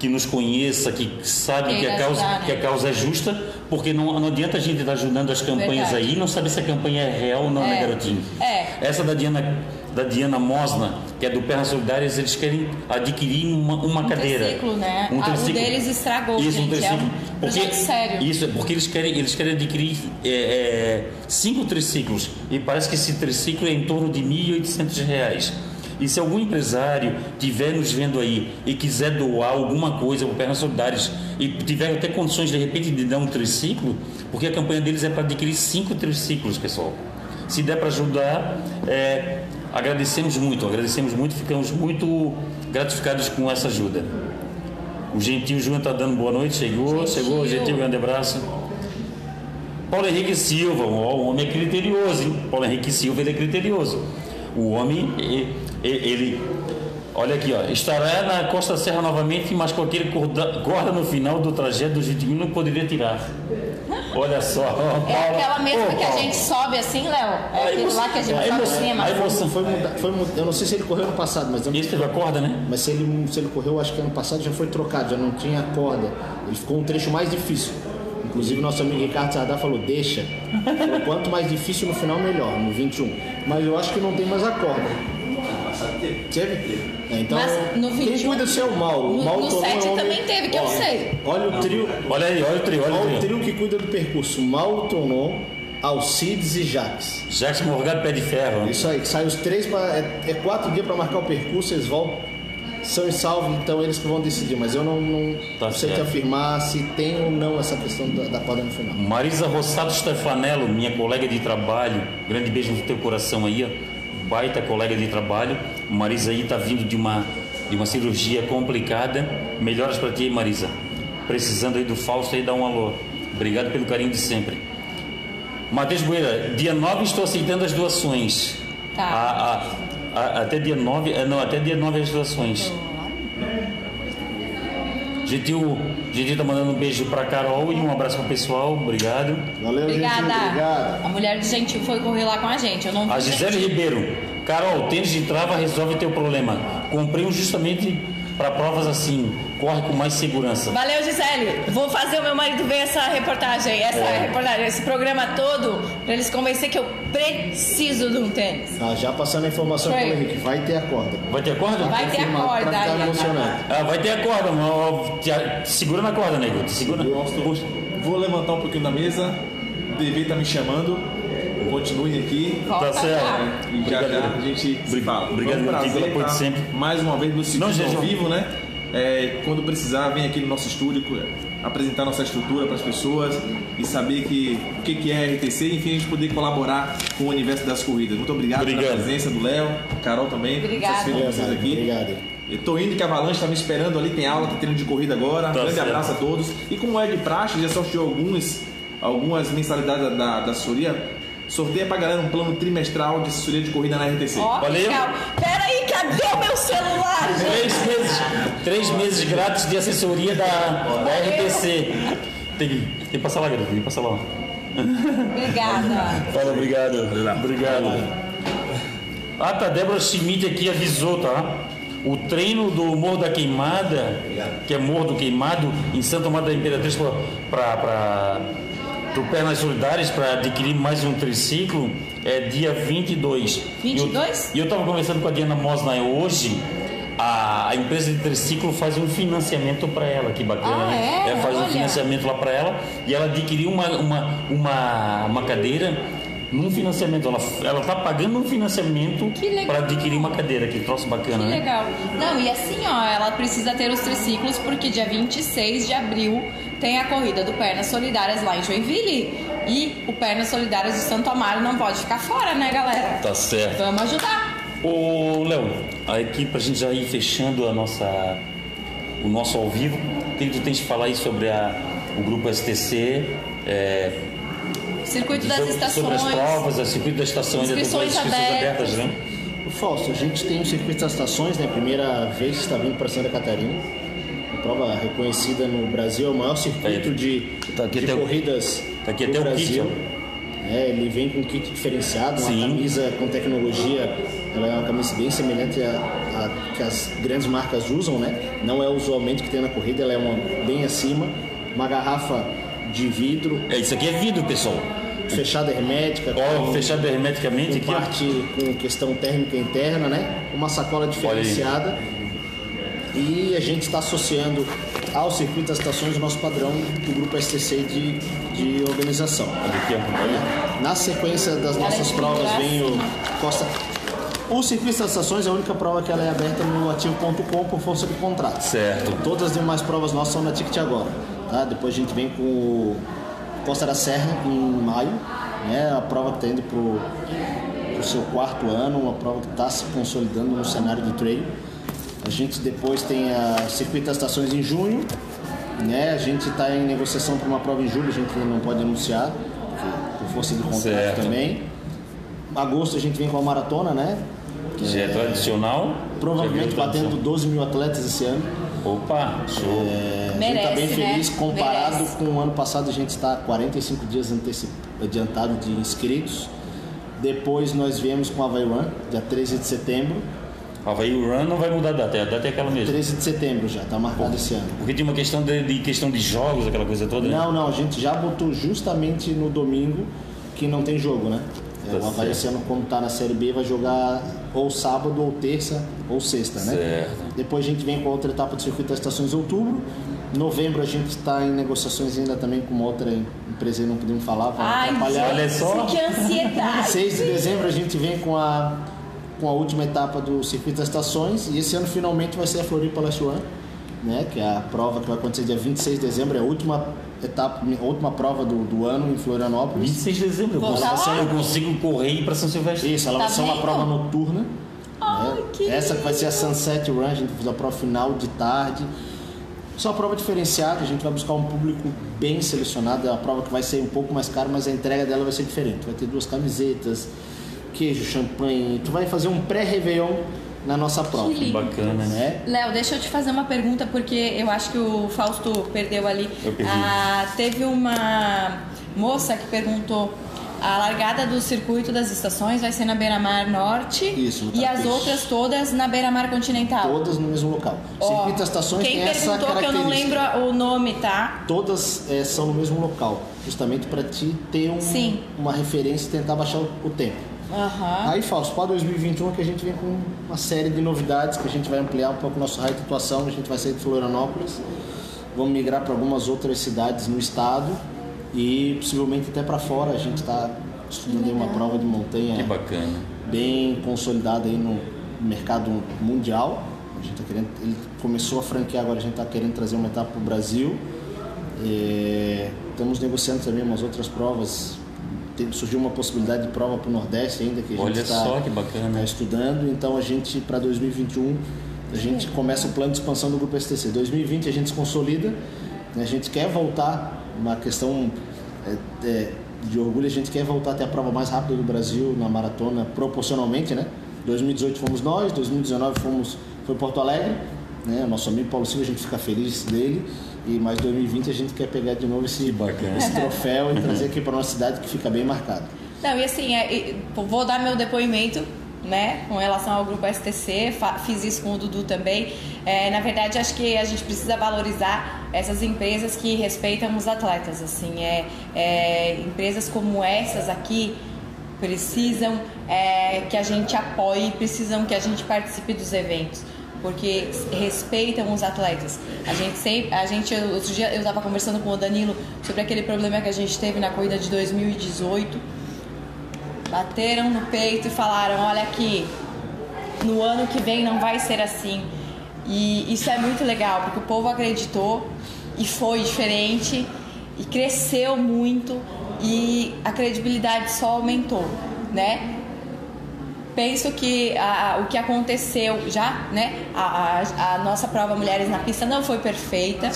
que nos conheça, que sabe que a, causa, ajudar, né? que a causa é justa, porque não, não adianta a gente estar ajudando as campanhas Verdade. aí e não saber se a campanha é real ou não, né, É. garotinho? É. Essa da Diana, da Diana Mosna, que é do Pernas Solidárias, eles querem adquirir uma, uma Um cadeira. triciclo, né? Ah, o deles estragou, Isso, um gente, é triciclo. um projeto sério. Isso, é porque eles querem, eles querem adquirir é, é, cinco triciclos. E parece que esse triciclo é em torno de 1.800 reais. E se algum empresário estiver nos vendo aí e quiser doar alguma coisa para Pernas Solidárias e tiver até condições de repente de dar um triciclo, porque a campanha deles é para adquirir cinco triciclos, pessoal. Se der para ajudar, é, agradecemos muito, agradecemos muito, ficamos muito gratificados com essa ajuda. O Gentil Júnior está dando boa noite, chegou, Gentil. chegou, Gentil, grande abraço. Paulo Henrique Silva, o homem é criterioso, hein? Paulo Henrique Silva, ele é criterioso. O homem, e- e- ele, olha aqui, ó, estará na Costa Serra novamente, mas aquele corda, corda no final do trajeto do Gentil não poderia tirar. Olha só. É aquela mesma Ô, que a gente sobe assim, Léo? É você- lá que a gente sobe você- cima. aí você- Foi mudar, foi mudar, eu não sei se ele correu no passado, mas Esse teve a corda, né? Mas se ele, se ele correu, acho que ano passado já foi trocado, já não tinha corda. Ele ficou um trecho mais difícil. Inclusive, nosso amigo Ricardo Sardá falou: deixa. Falou, quanto mais difícil no final, melhor, no 21. Mas eu acho que não tem mais a corda. Teve? É, então, Mas no quem 21 cuida disso é o Mauro. O no- Mauro no tornou 7 um homem- também teve, que eu Ó, sei. Olha o trio. Olha aí, olha o trio, olha Olha o o trio. que cuida do percurso: Tonon, Alcides e Jaques. Jackson Morgado Pé de Ferro. Isso aí, que sai os três, pra, é, é quatro dias para marcar o percurso, eles voltam, são e salvo, então eles que vão decidir. Mas eu não, não Tá sei te certo. afirmar se tem ou não essa questão da, da corda no final. Marisa Rossato Stefanello, minha colega de trabalho, grande beijo no teu coração aí, ó. baita colega de trabalho. Marisa aí tá vindo de uma, de uma cirurgia complicada. Melhoras para ti, Marisa. Precisando aí do Fausto aí, dá um alô. Obrigado pelo carinho de sempre. Matheus Bueira, dia 9 estou aceitando as doações. Tá. A- a- a- até dia 9, eh, não, até dia 9 as doações. Gentil, Gentil tá mandando um beijo pra Carol e um abraço pro pessoal, obrigado. Valeu, Obrigada. gente. Obrigado. A mulher do Gentil foi correr lá com a gente. Eu não vi A Gisele Gentil. Ribeiro, Carol, tênis de trava resolve teu problema. Comprei um justamente para provas assim, corre com mais segurança. Valeu, Gisele. Vou fazer o meu marido ver essa reportagem, essa É. reportagem, esse programa todo, pra eles convencer que eu preciso de um tênis. Ah, já passando a informação para o Henrique, vai ter a corda. Vai ter corda? Vai ter a corda emocionado. Ah, vai ter a corda, mas segura na corda, nego. Segura. Vou levantar um pouquinho da mesa. O DV tá me chamando. Continue aqui. Volta Tá certo. E já já a gente se fala. Obrigado, um meu prazer estar sempre. Mais uma vez no segundo Não, gente, ao vivo, né? É, quando precisar, vem aqui no nosso estúdio apresentar nossa estrutura para as pessoas e saber que, o que, que é RTC e enfim, a gente poder colaborar com o universo das corridas. Muito obrigado, Obrigado. pela presença do Léo, Carol também. Vocês aqui. Obrigado. Eu tô indo que a Avalanche tá me esperando ali, tem aula, tem treino de corrida agora. Tá Grande certo. abraço a todos. E como é de praxe, já sorteou alguns, algumas mensalidades da, da, da assessoria. Sorteia pra galera um plano trimestral de assessoria de corrida na RTC. Ó, Valeu. legal. Pera aí, cadê o meu celular, gente? Três meses, três meses grátis de assessoria da, da RTC. Tem, que- tem que passar lá, garoto. Tem que passar lá. Obrigada. Fala, obrigado. Obrigado. Ah, tá. Débora Schmidt aqui avisou, tá? O treino do Morro da Queimada, que é Morro do Queimado, em Santo Amaro da Imperatriz, para do Pernas Solidárias para adquirir mais um triciclo é dia 22. 22? E eu estava conversando com a Diana Mosna hoje. A, a empresa de triciclo faz um financiamento para ela, que bacana, Ah, né? é? faz um Olha. financiamento lá para ela e ela adquiriu uma, uma, uma, uma cadeira num financiamento. Ela, ela tá pagando um financiamento para adquirir uma cadeira, que troço bacana, Que né? legal. Não, e assim, ó, ela precisa ter os triciclos porque dia 26 de abril tem a corrida do Pernas Solidárias lá em Joinville. E o Pernas Solidárias de Santo Amaro não pode ficar fora, né, galera? Tá certo. Vamos ajudar. Ô, Léo, aqui pra gente já ir fechando a nossa, o nosso ao vivo, o que tu tens de falar aí sobre a, o grupo STC, é, Circuito das sobre, estações. sobre as provas, a circuito da estação, ainda tem Inscrições abertas. abertas, né? O Fausto, a gente tem o circuito das estações, né? Primeira vez que está vindo para Santa Catarina. Prova reconhecida no Brasil, é o maior circuito de, tá de corridas tá aqui do Brasil. kit, É, ele vem com um kit diferenciado, uma Sim. camisa com tecnologia, ela é uma camisa bem semelhante à, que as grandes marcas usam, né? Não é usualmente que tem na corrida, ela é uma bem acima, uma garrafa de vidro É, isso aqui é vidro, pessoal. fechada hermética, Ó, com- fechado hermeticamente com parte com questão térmica interna, né? Uma sacola diferenciada. E a gente está associando ao circuito das estações o nosso padrão do grupo STC de, de organização. Na sequência das nossas provas vem o Costa. O circuito das estações é a única prova que ela é aberta no ativo.com por força de contrato. Certo. Todas as demais provas nossas são na Ticket agora. Tá? Depois a gente vem com o Costa da Serra em maio. Né? A prova que está indo para o seu quarto ano, uma prova que está se consolidando no cenário de trail. A gente depois tem a Circuito das Estações em junho. Né? A gente está em negociação para uma prova em julho, a gente ainda não pode anunciar, porque por força de contrato Certo. também. Agosto a gente vem com a maratona, né? Que já é tradicional. Provavelmente batendo tradição. 12 mil atletas esse ano. Opa, show. É, a gente Merece, está bem né? feliz comparado Merece. com o ano passado, a gente está 45 dias adiantado de inscritos. Depois nós viemos com a Run, dia 13 de setembro. Havaí Run não vai mudar a data, a data é aquela mesmo. 13 de setembro já, está marcado esse ano. Porque tinha uma questão de, de questão de jogos, aquela coisa toda, né? Não, não, a gente já botou justamente no domingo que não tem jogo, né? É, Tá o Havaí certo. esse ano, como tá na Série B, vai jogar ou sábado, ou terça, ou sexta, né? Certo. Depois a gente vem com a outra etapa do circuito das estações em outubro. Novembro a gente está em negociações ainda também com uma outra empresa aí, não podemos falar, para Ai, atrapalhar. olha só. Que ansiedade. 6 de dezembro a gente vem com a, com a última etapa do circuito das estações e esse ano finalmente vai ser a Floripa Last One, né? Que é a prova que vai acontecer dia 26 de dezembro, é a última etapa, a última prova do, do ano em Florianópolis. 26 de dezembro, eu Vou consigo, tá lá. eu consigo correr pra São Silvestre. Isso, ela Tá vai ser uma prova noturna. Ai, né? que Essa que vai ser a Sunset Run, a gente vai fazer a prova final de tarde. Só uma prova diferenciada, a gente vai buscar um público bem selecionado. É uma prova que vai ser um pouco mais cara, mas a entrega dela vai ser diferente. Vai ter duas camisetas, queijo, champanhe. Tu vai fazer um pré-réveillon na nossa prova. lindo. Bacana, né? Léo, deixa eu te fazer uma pergunta, porque eu acho que o Fausto perdeu ali. Eu perdi. Ah, teve uma moça que perguntou. A largada do circuito das estações vai ser na Beira-Mar Norte Isso, no e as outras todas na Beira-Mar Continental. Todas no mesmo local. Ó, Circuito das estações Quem tem essa perguntou que eu não lembro o nome, tá? Todas eh, são no mesmo local, justamente para te ter um- Sim. uma referência e tentar baixar o, o tempo. Aham. Aí, Fausto, para 2021 é que a gente vem com uma série de novidades que a gente vai ampliar um pouco o nosso raio de atuação. A gente vai sair de Florianópolis, vamos migrar para algumas outras cidades no estado e possivelmente até para fora. A gente está estudando aí uma prova de montanha Que bacana. bem consolidada aí no mercado mundial. A gente tá querendo, ele começou a franquear, agora a gente está querendo trazer uma etapa para o Brasil. É, estamos negociando também umas outras provas. Tem- surgiu uma possibilidade de prova para o Nordeste ainda que a gente está tá estudando. Então a gente para 2021 a gente começa o plano de expansão do grupo STC. 2020 a gente se consolida. né? A gente quer voltar uma questão é, é, de orgulho. A gente quer voltar até a prova mais rápida do Brasil na maratona proporcionalmente, né? 2018 fomos nós, 2019 fomos foi Porto Alegre, né? Nosso amigo Paulo Silva, a gente fica feliz dele. E mais 2020 a gente quer pegar de novo esse, bacana. esse troféu e trazer aqui para nossa cidade que fica bem marcado. Não, e assim, é, vou dar meu depoimento né, com relação ao grupo STC, fiz isso com o Dudu também. É, na verdade, acho que a gente precisa valorizar essas empresas que respeitam os atletas. Assim, é, é, empresas como essas aqui precisam é, que a gente apoie, precisam que a gente participe dos eventos. Porque respeitam os atletas. A gente sempre, a gente, outro dia eu estava conversando com o Danilo sobre aquele problema que a gente teve na corrida de 2018 bateram no peito e falaram: olha aqui, no ano que vem não vai ser assim. E isso é muito legal, porque o povo acreditou e foi diferente e cresceu muito e a credibilidade só aumentou, né? Penso que a- o que aconteceu já, né? A, a- a nossa prova Mulheres na Pista não foi perfeita.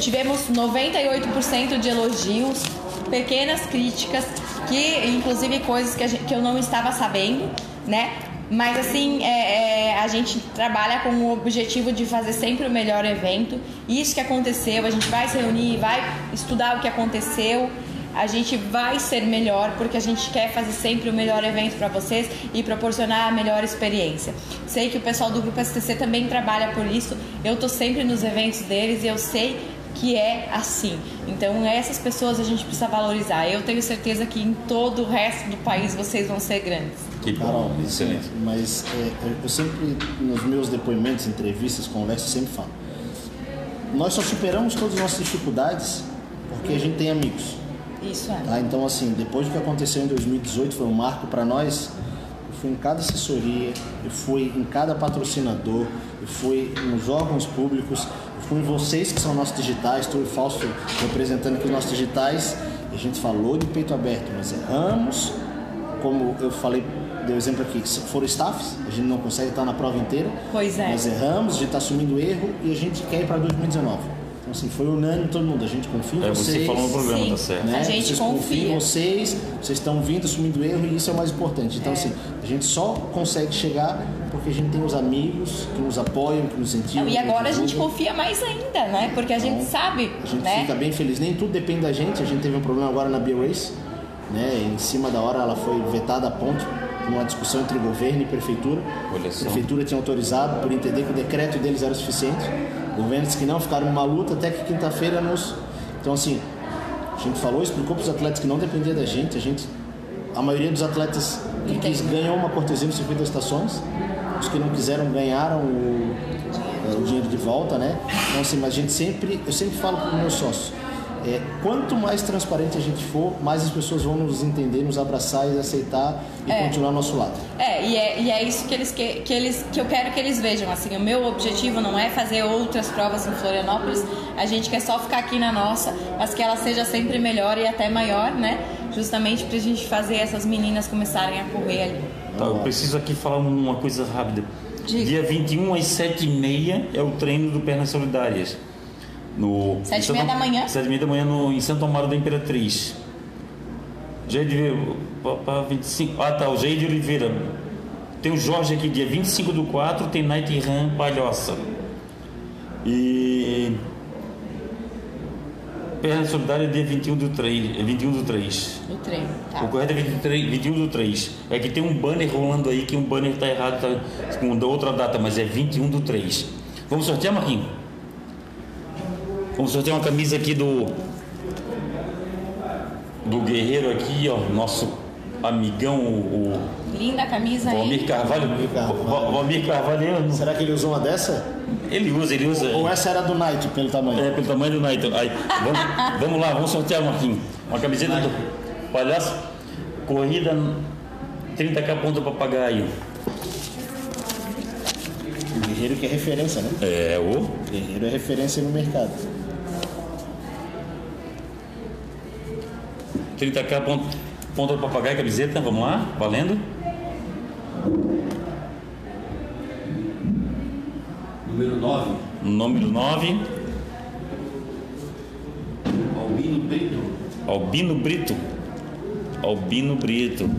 Tivemos 98% de elogios, pequenas críticas, que inclusive coisas que, gente- que eu não estava sabendo, né? Mas assim, é- é, a gente trabalha com o objetivo de fazer sempre o melhor evento. Isso que aconteceu, a gente vai se reunir, vai estudar o que aconteceu. A gente vai ser melhor porque a gente quer fazer sempre o melhor evento para vocês e proporcionar a melhor experiência. Sei que o pessoal do grupo STC também trabalha por isso. Eu tô sempre nos eventos deles e eu sei que é assim. Então essas pessoas a gente precisa valorizar. Eu tenho certeza que em todo o resto do país vocês vão ser grandes. Que bom, Carol, excelente. mas é, eu- sempre, nos meus depoimentos, entrevistas, conversas, sempre falo. Nós só superamos todas as nossas dificuldades porque a gente tem amigos. Isso é. Tá? Então, assim, depois do que aconteceu em 2018, foi um marco para nós. Eu fui em cada assessoria, eu fui em cada patrocinador, eu fui nos órgãos públicos, eu fui em vocês que são nossos digitais, estou e Fausto representando aqui os nossos digitais. E a gente falou de peito aberto, mas erramos, como eu falei, deu exemplo aqui, se for staffs, a gente não consegue estar na prova inteira. Pois é. Nós erramos, a gente está assumindo erro e a gente quer ir para 2019. Então, assim, foi unânime todo mundo. A gente confia em É, vocês você falou no programa, Sim. tá certo. né? A gente vocês confia. confiam em vocês, vocês estão vindo assumindo erro e isso é o mais importante. Então, assim, a gente só consegue chegar porque a gente tem os amigos que nos apoiam, que nos incentivam. E agora a gente confia mais ainda, né? Porque a gente Então, sabe, A gente né? fica bem feliz. Nem tudo depende da gente. A gente teve um problema agora na B-Race, né? Em cima da hora ela foi vetada a ponto uma discussão entre governo e prefeitura. Olha A só. prefeitura tinha autorizado por entender que o decreto deles era o suficiente. O governo disse que não, ficaram numa luta até que quinta-feira nos. Então, assim, a gente falou, explicou para os atletas que não dependia da gente. A gente, a maioria dos atletas que quis ganhou uma cortesia no circuito das estações. Os que não quiseram ganharam o, é, o dinheiro de volta, né? Então, assim, mas a gente sempre, eu sempre falo para os meus sócios, é, quanto mais transparente a gente for, mais as pessoas vão nos entender, nos abraçar e aceitar e É. continuar ao nosso lado. É, e é, e é isso que eles que, que eles que eu quero que eles vejam. Assim, o meu objetivo não é fazer outras provas em Florianópolis. A gente quer só ficar aqui na nossa, mas que ela seja sempre melhor e até maior, né? Justamente pra gente fazer essas meninas começarem a correr ali. Tá, eu preciso aqui falar uma coisa rápida. Diga. Dia 21 às 7h30 é o treino do Pernas Solidárias. No, Sete e meia da manhã? Sete e meia da manhã no, em Santo Amaro da Imperatriz. Jair Para 25. Ah, tá, o Jair de Oliveira. Tem o Jorge aqui, dia 25 do 4, tem Night Run Palhoça. E. Perna Solidária dia 21 do 3. é 21 do 3. No treino, tá? O correto é 23, 21 do 3. É que tem um banner rolando aí que um banner tá errado, tá com outra data, mas é 21 do 3. Vamos sortear, Marquinhos? Vamos sortear uma camisa aqui do. Do Guerreiro aqui, ó. Nosso amigão, o, Linda camisa o aí. Valmir Carvalho. Carvalho. Va- Valmir Carvalho, Será que ele usou uma dessa? ele usa, ele usa. Ou essa era do Night, pelo tamanho? É, pelo tamanho do Night. Aí, vamos, vamos lá, vamos sortear, Marquinhos. Uma camiseta do Palhaço. Corrida 30k ponto papagaio. O Guerreiro que é referência, né? É, o. O Guerreiro é referência no mercado. 30k ponto, ponto papagaio, camiseta, vamos lá, valendo. Número 9, Número 9, Albino Brito. Albino Brito. Albino Brito.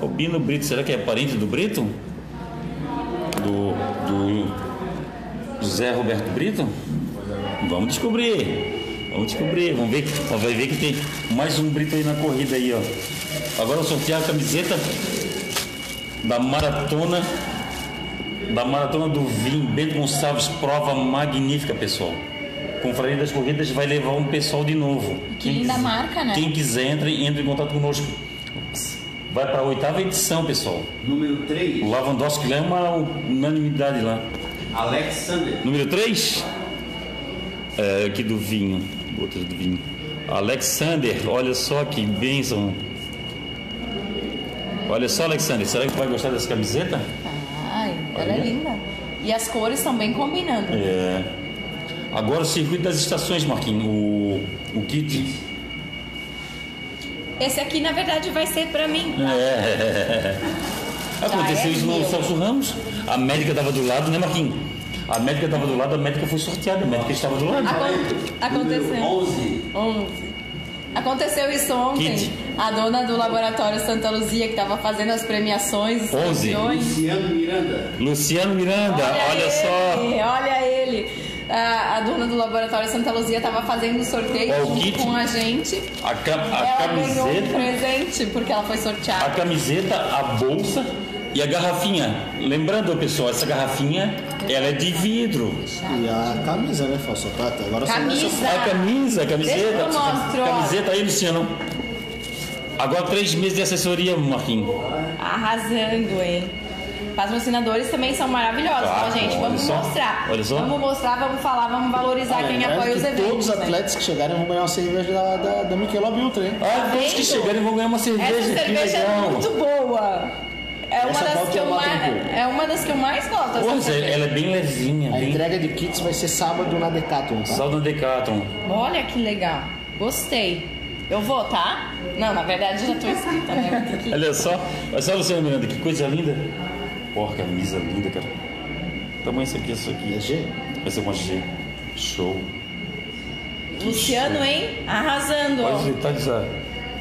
Albino Brito, será que é parente do Brito? Do, do José Roberto Brito? Vamos descobrir. Vamos descobrir. Vamos ver. que- Vai ver que tem mais um Brito aí na corrida aí, ó. Agora eu sortear a camiseta da maratona da maratona do vinho Bento Gonçalves, prova magnífica, pessoal. Confraria das Corridas vai levar um pessoal de novo. Que linda quiser- marca, né? Quem quiser, entre, entre em contato conosco. Vai para a oitava edição, pessoal. Número 3, O Lavandowski é uma unanimidade lá. Alexander. Número 3? É, aqui do vinho. Outro do vinho. Alexander, olha só que bênção. Olha só, Alexander, será que tu vai gostar dessa camiseta? Ai, ela é linda. E as cores estão bem combinando. É. Agora o circuito das estações, Marquinhos. O, o kit. Esse aqui, na verdade, vai ser pra mim. É. Aconteceu é isso no meu. Celso Ramos. A médica estava do lado, né, Marquinhos? A médica estava do lado, a médica foi sorteada, a médica estava do lado. Acon- Aconteceu. 11, 11. Aconteceu isso ontem. Kit. A dona do laboratório Santa Luzia, que estava fazendo as premiações, os 11. campeões. Luciano Miranda. Luciano Miranda, olha, ele, só. Olha ele. A, a dona do laboratório Santa Luzia estava fazendo o sorteio o junto kit. com a gente. A, ca- a ela ganhou um camiseta. presente porque ela foi a sorteada. camiseta, a bolsa e a garrafinha. Lembrando, pessoal, essa garrafinha, ela é de vidro. E a camisa, né, Falso Prata? Agora Camisa. nessa- A camisa, a camiseta. Deixa que eu mostro, ó. Camiseta aí, Luciano. Agora três meses de assessoria, Marquinhos. Arrasando, hein? Patrocinadores também são maravilhosos, Claro, ó, gente. Vamos só, mostrar. olha só. Vamos mostrar, vamos falar, vamos valorizar quem Lembrando apoia os eventos. Todos os né? atletas que chegarem vão ganhar uma cerveja da, da, da Michelob Ultra, hein? Ah, todos que chegarem vão ganhar uma cerveja. Essa que cerveja é muito boa. É uma, Essa das que é eu mais, é uma das que eu mais gosto. Pô, cerveja. ela é bem levinha, A bem entrega de kits vai ser sábado na Decathlon, tá? saldo Decathlon. Olha que legal. Gostei. Eu vou, tá? Não, na verdade eu já tô inscrita, né? Que- Olha só, olha só, Luciano Miranda, que coisa linda. Porra, camisa linda, cara. Tamanho isso aqui, isso aqui. É G? Essa é uma G. Show. Luciano, hein? Arrasando. Os detalhes da,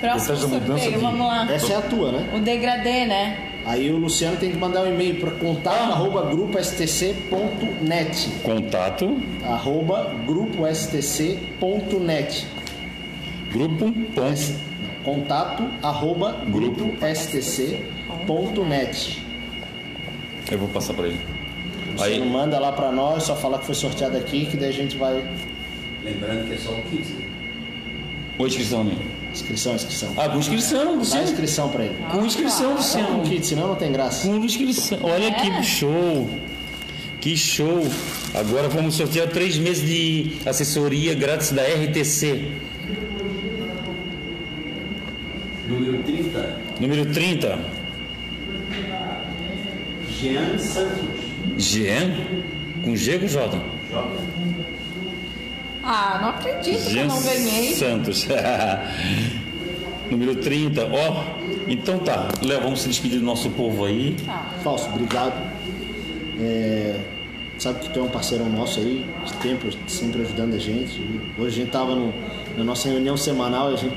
Próximo mudança sorteio, de... vamos lá. Essa é a tua, né? O degradê, né? Aí o Luciano tem que mandar um e-mail para contato arroba grupostc.net Contato, arroba grupostc.net grupo, ponto. contato arroba grupostc.net Eu vou passar pra ele. Você Aí, manda lá para nós, só fala que foi sorteado aqui, que daí a gente vai... Lembrando que é só o kit. né? com inscrição, né? Inscrição, inscrição. Ah, com inscrição, Dá Luciano. inscrição para ele. Com inscrição, Não Luciano. com kit, senão não tem graça. Com inscrição. Olha que show. Que show. Agora vamos sortear três meses de assessoria grátis da RTC. Número 30, Número 30. Jean Santos. Jean. Com G com J. Ah, não acredito que eu Jean não ganhei. Santos. Número 30. Ó. Então tá. Léo, vamos se despedir do nosso povo aí. Falso, obrigado. É, sabe que tu é um parceirão nosso aí, de tempo, sempre ajudando a gente. Hoje a gente tava no- na nossa reunião semanal, a gente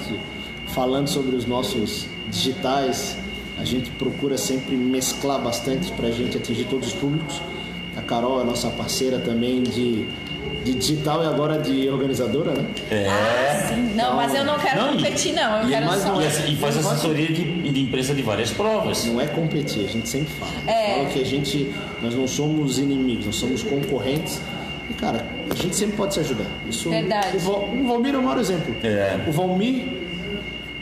falando sobre os nossos digitais. A gente procura sempre mesclar bastante para a gente atingir todos os públicos. A Carol é nossa parceira também de, de digital e agora de organizadora, né? Ah, sim. Não, mas eu não quero Não, competir, não. Eu e quero mais só. E, assim, e faz assessoria de, de imprensa de várias provas. Não é competir, a gente sempre fala. É. Fala que a gente, nós não somos inimigos, nós somos concorrentes. E cara, a gente sempre pode se ajudar. Isso, Verdade. O, Val, o Valmir é o maior exemplo. É. O Valmir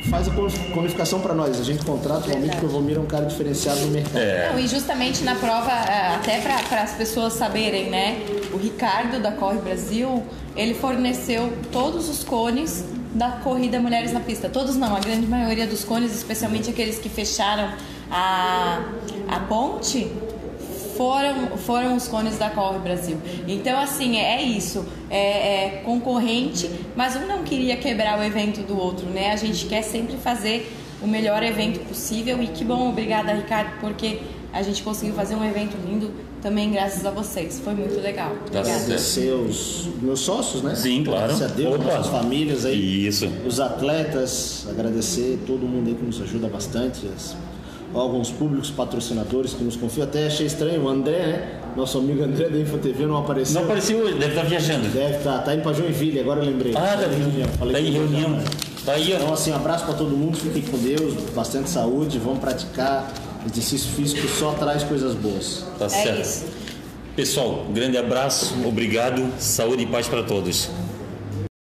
faz a qualificação para nós. A gente contrata Verdade. porque o Valmir é um cara diferenciado no mercado. É. Não, e justamente na prova, eh, até para as pessoas saberem, né? O Ricardo da Corre Brasil, ele forneceu todos os cones da corrida Mulheres na Pista. Todos não, a grande maioria dos cones, especialmente aqueles que fecharam a, a ponte, foram, foram os cones da Corre Brasil. Então, assim, é, é isso. É, é concorrente, mas um não queria quebrar o evento do outro, né? A gente quer sempre fazer o melhor evento possível. E que bom, obrigada, Ricardo, porque a gente conseguiu fazer um evento lindo também graças a vocês. Foi muito legal. Tá. Agradecer os meus sócios, né? Sim, claro. Agradecer a Deus, Opa. nossas famílias aí. Isso. os atletas, agradecer todo mundo aí que nos ajuda bastante, as- alguns públicos patrocinadores que nos confiam. Até achei estranho, o André, né? Nosso amigo André da InfoTV não apareceu. Não apareceu hoje, deve estar viajando. Deve estar, tá indo pra Joinville, agora eu lembrei. Ah, tá em reunião. Falei Tá em reunião. né? Tá aí, Então, assim, um abraço pra todo mundo, fiquem com Deus, bastante saúde, vamos praticar, Exercício físico só traz coisas boas. Tá É certo. isso. Pessoal, grande abraço, obrigado, saúde e paz para todos.